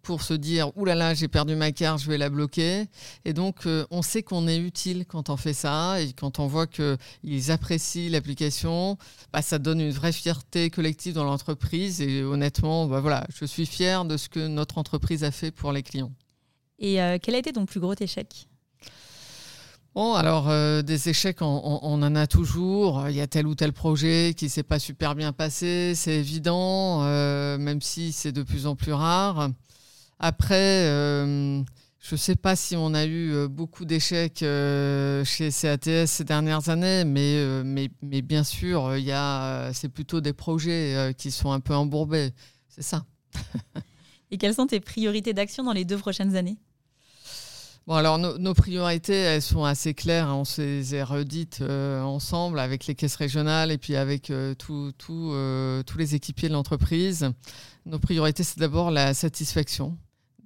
Speaker 2: pour se dire « Ouh là là, j'ai perdu ma carte, je vais la bloquer ». Et donc, on sait qu'on est utile quand on fait ça et quand on voit qu'ils apprécient l'application, bah, ça donne une vraie fierté collective dans l'entreprise. Et honnêtement, bah, voilà, je suis fier de ce que notre entreprise a fait pour les clients.
Speaker 1: Et euh, quel a été ton plus gros échec?
Speaker 2: Bon, alors euh, des échecs, on, en a toujours. Il y a tel ou tel projet qui s'est pas super bien passé, c'est évident, euh, même si c'est de plus en plus rare. Après, je ne sais pas si on a eu beaucoup d'échecs chez CATS ces dernières années, mais, mais, mais bien sûr, c'est plutôt des projets qui sont un peu embourbés. C'est ça. <laughs>
Speaker 1: Et quelles sont tes priorités d'action dans les deux prochaines années?
Speaker 2: Bon, alors nos, priorités, elles sont assez claires. Hein. On s'est redites euh, ensemble avec les caisses régionales et puis avec euh, euh, tous les équipiers de l'entreprise. Nos priorités, c'est d'abord la satisfaction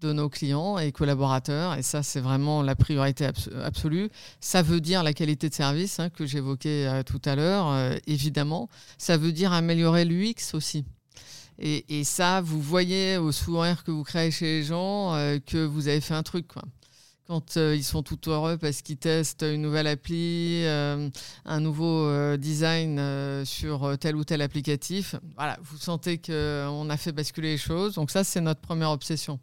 Speaker 2: de nos clients et collaborateurs. Et ça, c'est vraiment la priorité absolue. Ça veut dire la qualité de service hein, que j'évoquais euh, tout à l'heure, évidemment. Ça veut dire améliorer l'UX aussi. Et, ça, vous voyez au sourire que vous créez chez les gens euh, que vous avez fait un truc. Quand ils sont tout heureux parce qu'ils testent une nouvelle appli, un nouveau design sur tel ou tel applicatif. Voilà, vous sentez qu'on a fait basculer les choses. Donc ça, c'est notre première obsession.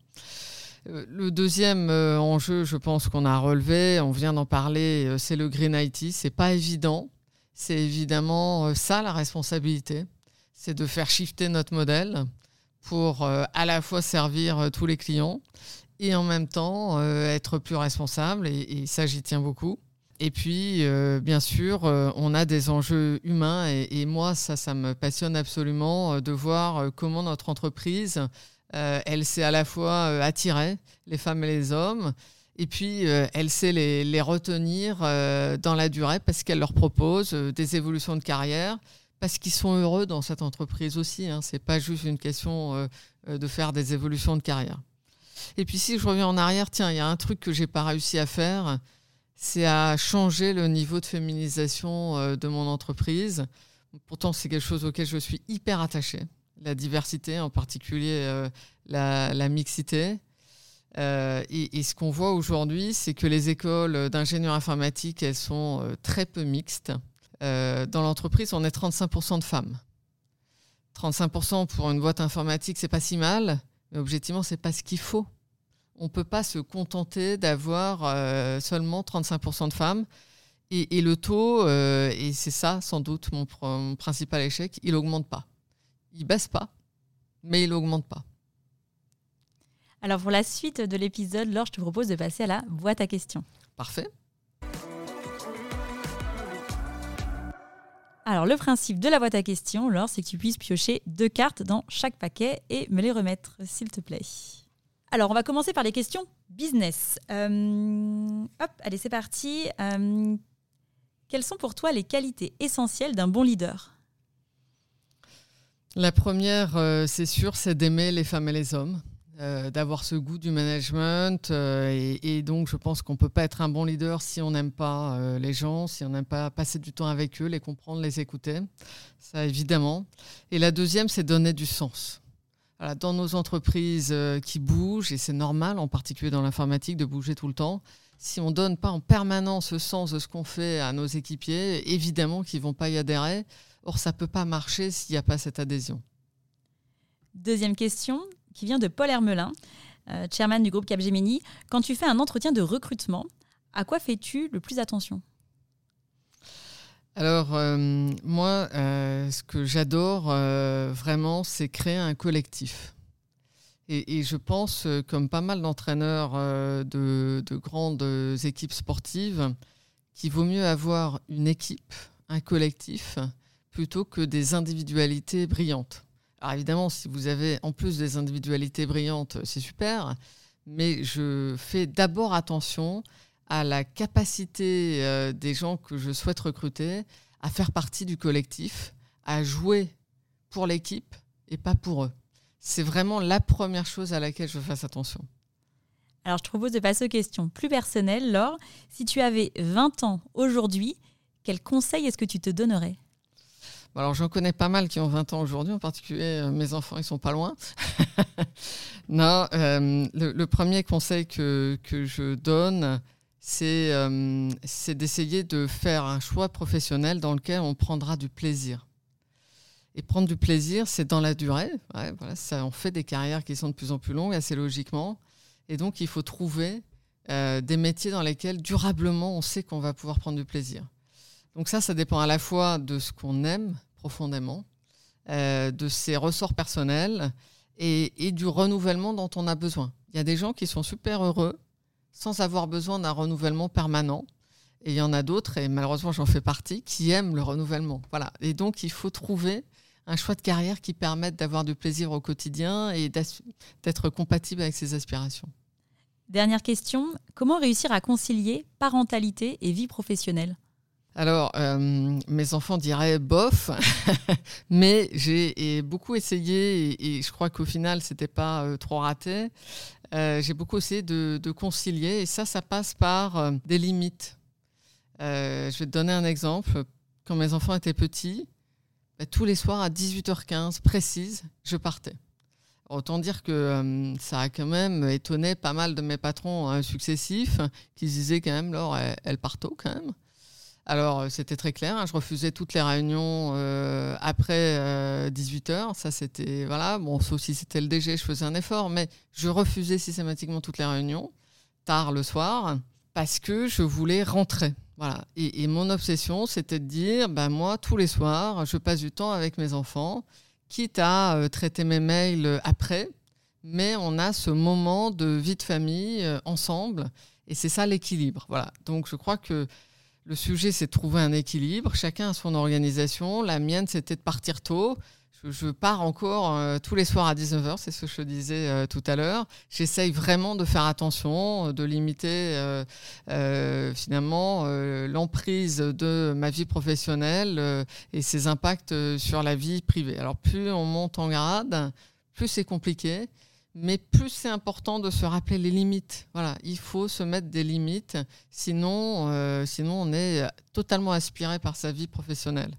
Speaker 2: Euh, le deuxième euh, enjeu, je pense qu'on a relevé, on vient d'en parler, euh, c'est le Green IT. C'est pas évident. C'est évidemment ça la responsabilité, c'est de faire shifter notre modèle pour à la fois servir tous les clients et en même temps être plus responsable. Et, ça, j'y tiens beaucoup. Et puis, bien sûr, on a des enjeux humains. et, moi, ça, ça me passionne absolument de voir comment notre entreprise euh, elle sait à la fois euh, attirer les femmes et les hommes, et puis euh, elle sait les, retenir dans la durée parce qu'elle leur propose des évolutions de carrière, parce qu'ils sont heureux dans cette entreprise aussi. Hein. Ce n'est pas juste une question de faire des évolutions de carrière. Et puis si je reviens en arrière, tiens, il y a un truc que j'ai pas réussi à faire, c'est à changer le niveau de féminisation de mon entreprise. Pourtant, c'est quelque chose auquel je suis hyper attachée la diversité, en particulier euh, la, mixité. Euh, et, ce qu'on voit aujourd'hui, c'est que les écoles d'ingénieurs informatiques, elles sont euh, très peu mixtes. Dans l'entreprise, on est 35% de femmes. 35% pour une boîte informatique, c'est pas si mal, mais objectivement, c'est pas ce qu'il faut. On peut pas se contenter d'avoir seulement 35% de femmes. Et, le taux, et c'est ça sans doute mon, mon principal échec, il augmente pas il baisse pas, mais il augmente pas.
Speaker 1: Alors pour la suite de l'épisode, Laure, je te propose de passer à la boîte à questions.
Speaker 2: Parfait.
Speaker 1: Alors le principe de la boîte à questions, Laure, c'est que tu puisses piocher deux cartes dans chaque paquet et me les remettre, s'il te plaît. Alors on va commencer par les questions business. Euh, hop, allez c'est parti. Euh, quelles sont pour toi les qualités essentielles d'un bon leader?
Speaker 2: La première, euh, c'est sûr, c'est d'aimer les femmes et les hommes, euh, d'avoir ce goût du management. Euh, et, donc, je pense qu'on ne peut pas être un bon leader si on n'aime pas les gens, si on n'aime pas passer du temps avec eux, les comprendre, les écouter. Ça, évidemment. Et la deuxième, c'est donner du sens. dans nos entreprises qui bougent, et c'est normal, en particulier dans l'informatique, de bouger tout le temps, si on ne donne pas en permanence ce sens de ce qu'on fait à nos équipiers, évidemment qu'ils ne vont pas y adhérer. Or, ça ne peut pas marcher s'il n'y a pas cette adhésion.
Speaker 1: Deuxième question qui vient de Paul Hermelin, euh, chairman du groupe Capgemini. Quand tu fais un entretien de recrutement, à quoi fais-tu le plus attention?
Speaker 2: Alors, euh, moi, euh, ce que j'adore vraiment, c'est créer un collectif. Et, je pense, comme pas mal d'entraîneurs de, de, grandes équipes sportives, qu'il vaut mieux avoir une équipe, un collectif, plutôt que des individualités brillantes. Alors évidemment, si vous avez en plus des individualités brillantes, c'est super, mais je fais d'abord attention à la capacité euh, des gens que je souhaite recruter à faire partie du collectif, à jouer pour l'équipe et pas pour eux. C'est vraiment la première chose à laquelle je fasse attention.
Speaker 1: Alors je te propose de passer aux questions plus personnelles. Laure, si tu avais 20 ans aujourd'hui, quel conseil est-ce que tu te donnerais?
Speaker 2: Alors j'en connais pas mal qui ont 20 ans aujourd'hui, en particulier euh, mes enfants, ils sont pas loin. <laughs> non, euh, le, premier conseil que, que je donne, c'est euh, d'essayer de faire un choix professionnel dans lequel on prendra du plaisir. Et prendre du plaisir, c'est dans la durée. voilà, on fait des carrières qui sont de plus en plus longues, assez logiquement. Et donc, il faut trouver des métiers dans lesquels durablement on sait qu'on va pouvoir prendre du plaisir. Donc ça, ça dépend à la fois de ce qu'on aime profondément, euh, de ses ressorts personnels et, du renouvellement dont on a besoin. Il y a des gens qui sont super heureux sans avoir besoin d'un renouvellement permanent. Et il y en a d'autres, et malheureusement j'en fais partie, qui aiment le renouvellement. Voilà. Et donc il faut trouver un choix de carrière qui permette d'avoir du plaisir au quotidien et d'être compatible avec ses aspirations.
Speaker 1: Dernière question, comment réussir à concilier parentalité et vie professionnelle?
Speaker 2: Alors, euh, mes enfants diraient bof, <laughs> mais j'ai beaucoup essayé et, je crois qu'au final, c'était pas euh, trop raté. Euh, j'ai beaucoup essayé de, concilier et ça, ça passe par des limites. je vais te donner un exemple. Quand mes enfants étaient petits, bah, tous les soirs à 18h15 précise, je partais. Autant dire que ça a quand même étonné pas mal de mes patrons hein, successifs qui disaient quand même, Laure, elle, elle part tôt quand même. Alors, euh, c'était très clair. Hein, je refusais toutes les réunions euh, après 18 euh, h Ça, c'était. Voilà. Bon, sauf si c'était le DG, je faisais un effort, mais je refusais systématiquement toutes les réunions, tard le soir, parce que je voulais rentrer. Voilà. Et, mon obsession, c'était de dire ben, moi, tous les soirs, je passe du temps avec mes enfants, quitte à traiter mes mails après, mais on a ce moment de vie de famille ensemble. Et c'est ça l'équilibre. Voilà. Donc, je crois que le sujet, c'est de trouver un équilibre. Chacun a son organisation. La mienne, c'était de partir tôt. Je, pars encore euh, tous les soirs à 19h, c'est ce que je disais euh, tout à l'heure. J'essaye vraiment de faire attention, de limiter euh, finalement l'emprise de ma vie professionnelle et ses impacts sur la vie privée. Alors plus on monte en grade, plus c'est compliqué mais plus c'est important de se rappeler les limites. Voilà, il faut se mettre des limites, sinon, euh, sinon on est totalement aspiré par sa vie professionnelle.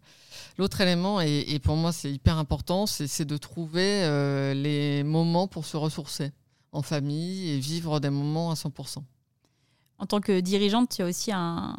Speaker 2: L'autre élément, et, pour moi c'est hyper important, c'est de trouver euh, les moments pour se ressourcer en famille et vivre des moments à 100%.
Speaker 1: En tant que dirigeante, tu as aussi un,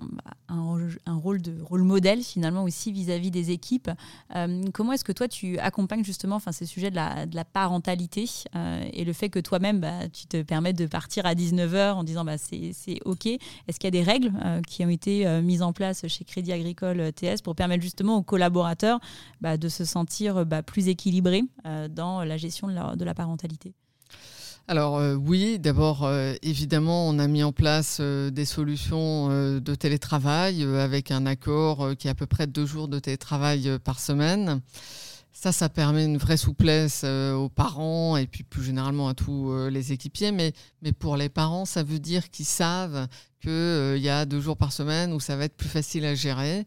Speaker 1: un, rôle de rôle modèle finalement aussi vis-à-vis des équipes. Euh, comment est-ce que toi tu accompagnes justement enfin, ces sujets de la, parentalité euh, et le fait que toi-même bah, tu te permettes de partir à 19h en disant bah, c'est OK Est-ce qu'il y a des règles euh, qui ont été mises en place chez Crédit Agricole TS pour permettre justement aux collaborateurs bah, de se sentir bah, plus équilibrés dans la gestion de la parentalité?
Speaker 2: Alors euh, oui, d'abord euh, évidemment on a mis en place euh, des solutions de télétravail avec un accord qui est à peu près deux jours de télétravail par semaine. Ça, ça permet une vraie souplesse aux parents et puis plus généralement à tous les équipiers. Mais, mais pour les parents, ça veut dire qu'ils savent qu'il y a deux jours par semaine où ça va être plus facile à gérer.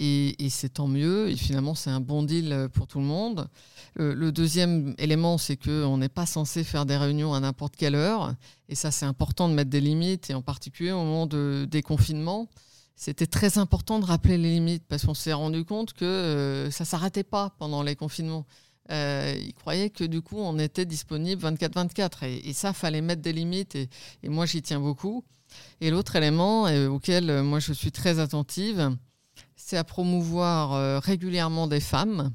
Speaker 2: Et, c'est tant mieux. Et finalement, c'est un bon deal pour tout le monde. Euh, le deuxième élément, c'est qu'on n'est pas censé faire des réunions à n'importe quelle heure. Et ça, c'est important de mettre des limites, et en particulier au moment de, des confinements. C'était très important de rappeler les limites parce qu'on s'est rendu compte que euh, ça s'arrêtait pas pendant les confinements. Euh, ils croyaient que du coup, on était disponible 24-24. Et, et, ça, fallait mettre des limites. Et, et moi, j'y tiens beaucoup. Et l'autre élément auquel moi, je suis très attentive, c'est à promouvoir régulièrement des femmes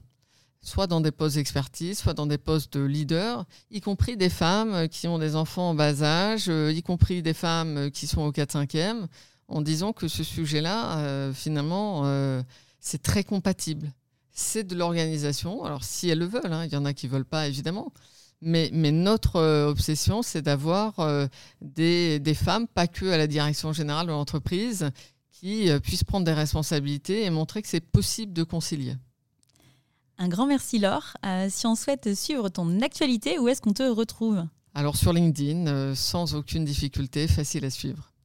Speaker 2: soit dans des postes d'expertise, soit dans des postes de leader, y compris des femmes qui ont des enfants en bas âge, euh, y compris des femmes qui sont au 4-5e, en disant que ce sujet-là, euh, finalement, euh, c'est très compatible. C'est de l'organisation. Alors, si elles le veulent, hein, il y en a qui ne veulent pas, évidemment. Mais, mais notre obsession, c'est d'avoir des, des, femmes, pas que à la direction générale de l'entreprise, qui puissent prendre des responsabilités et montrer que c'est possible de concilier.
Speaker 1: Un grand merci Laure. Euh, si on souhaite suivre ton actualité, où est-ce qu'on te retrouve?
Speaker 2: Alors sur LinkedIn, euh, sans aucune difficulté, facile à suivre.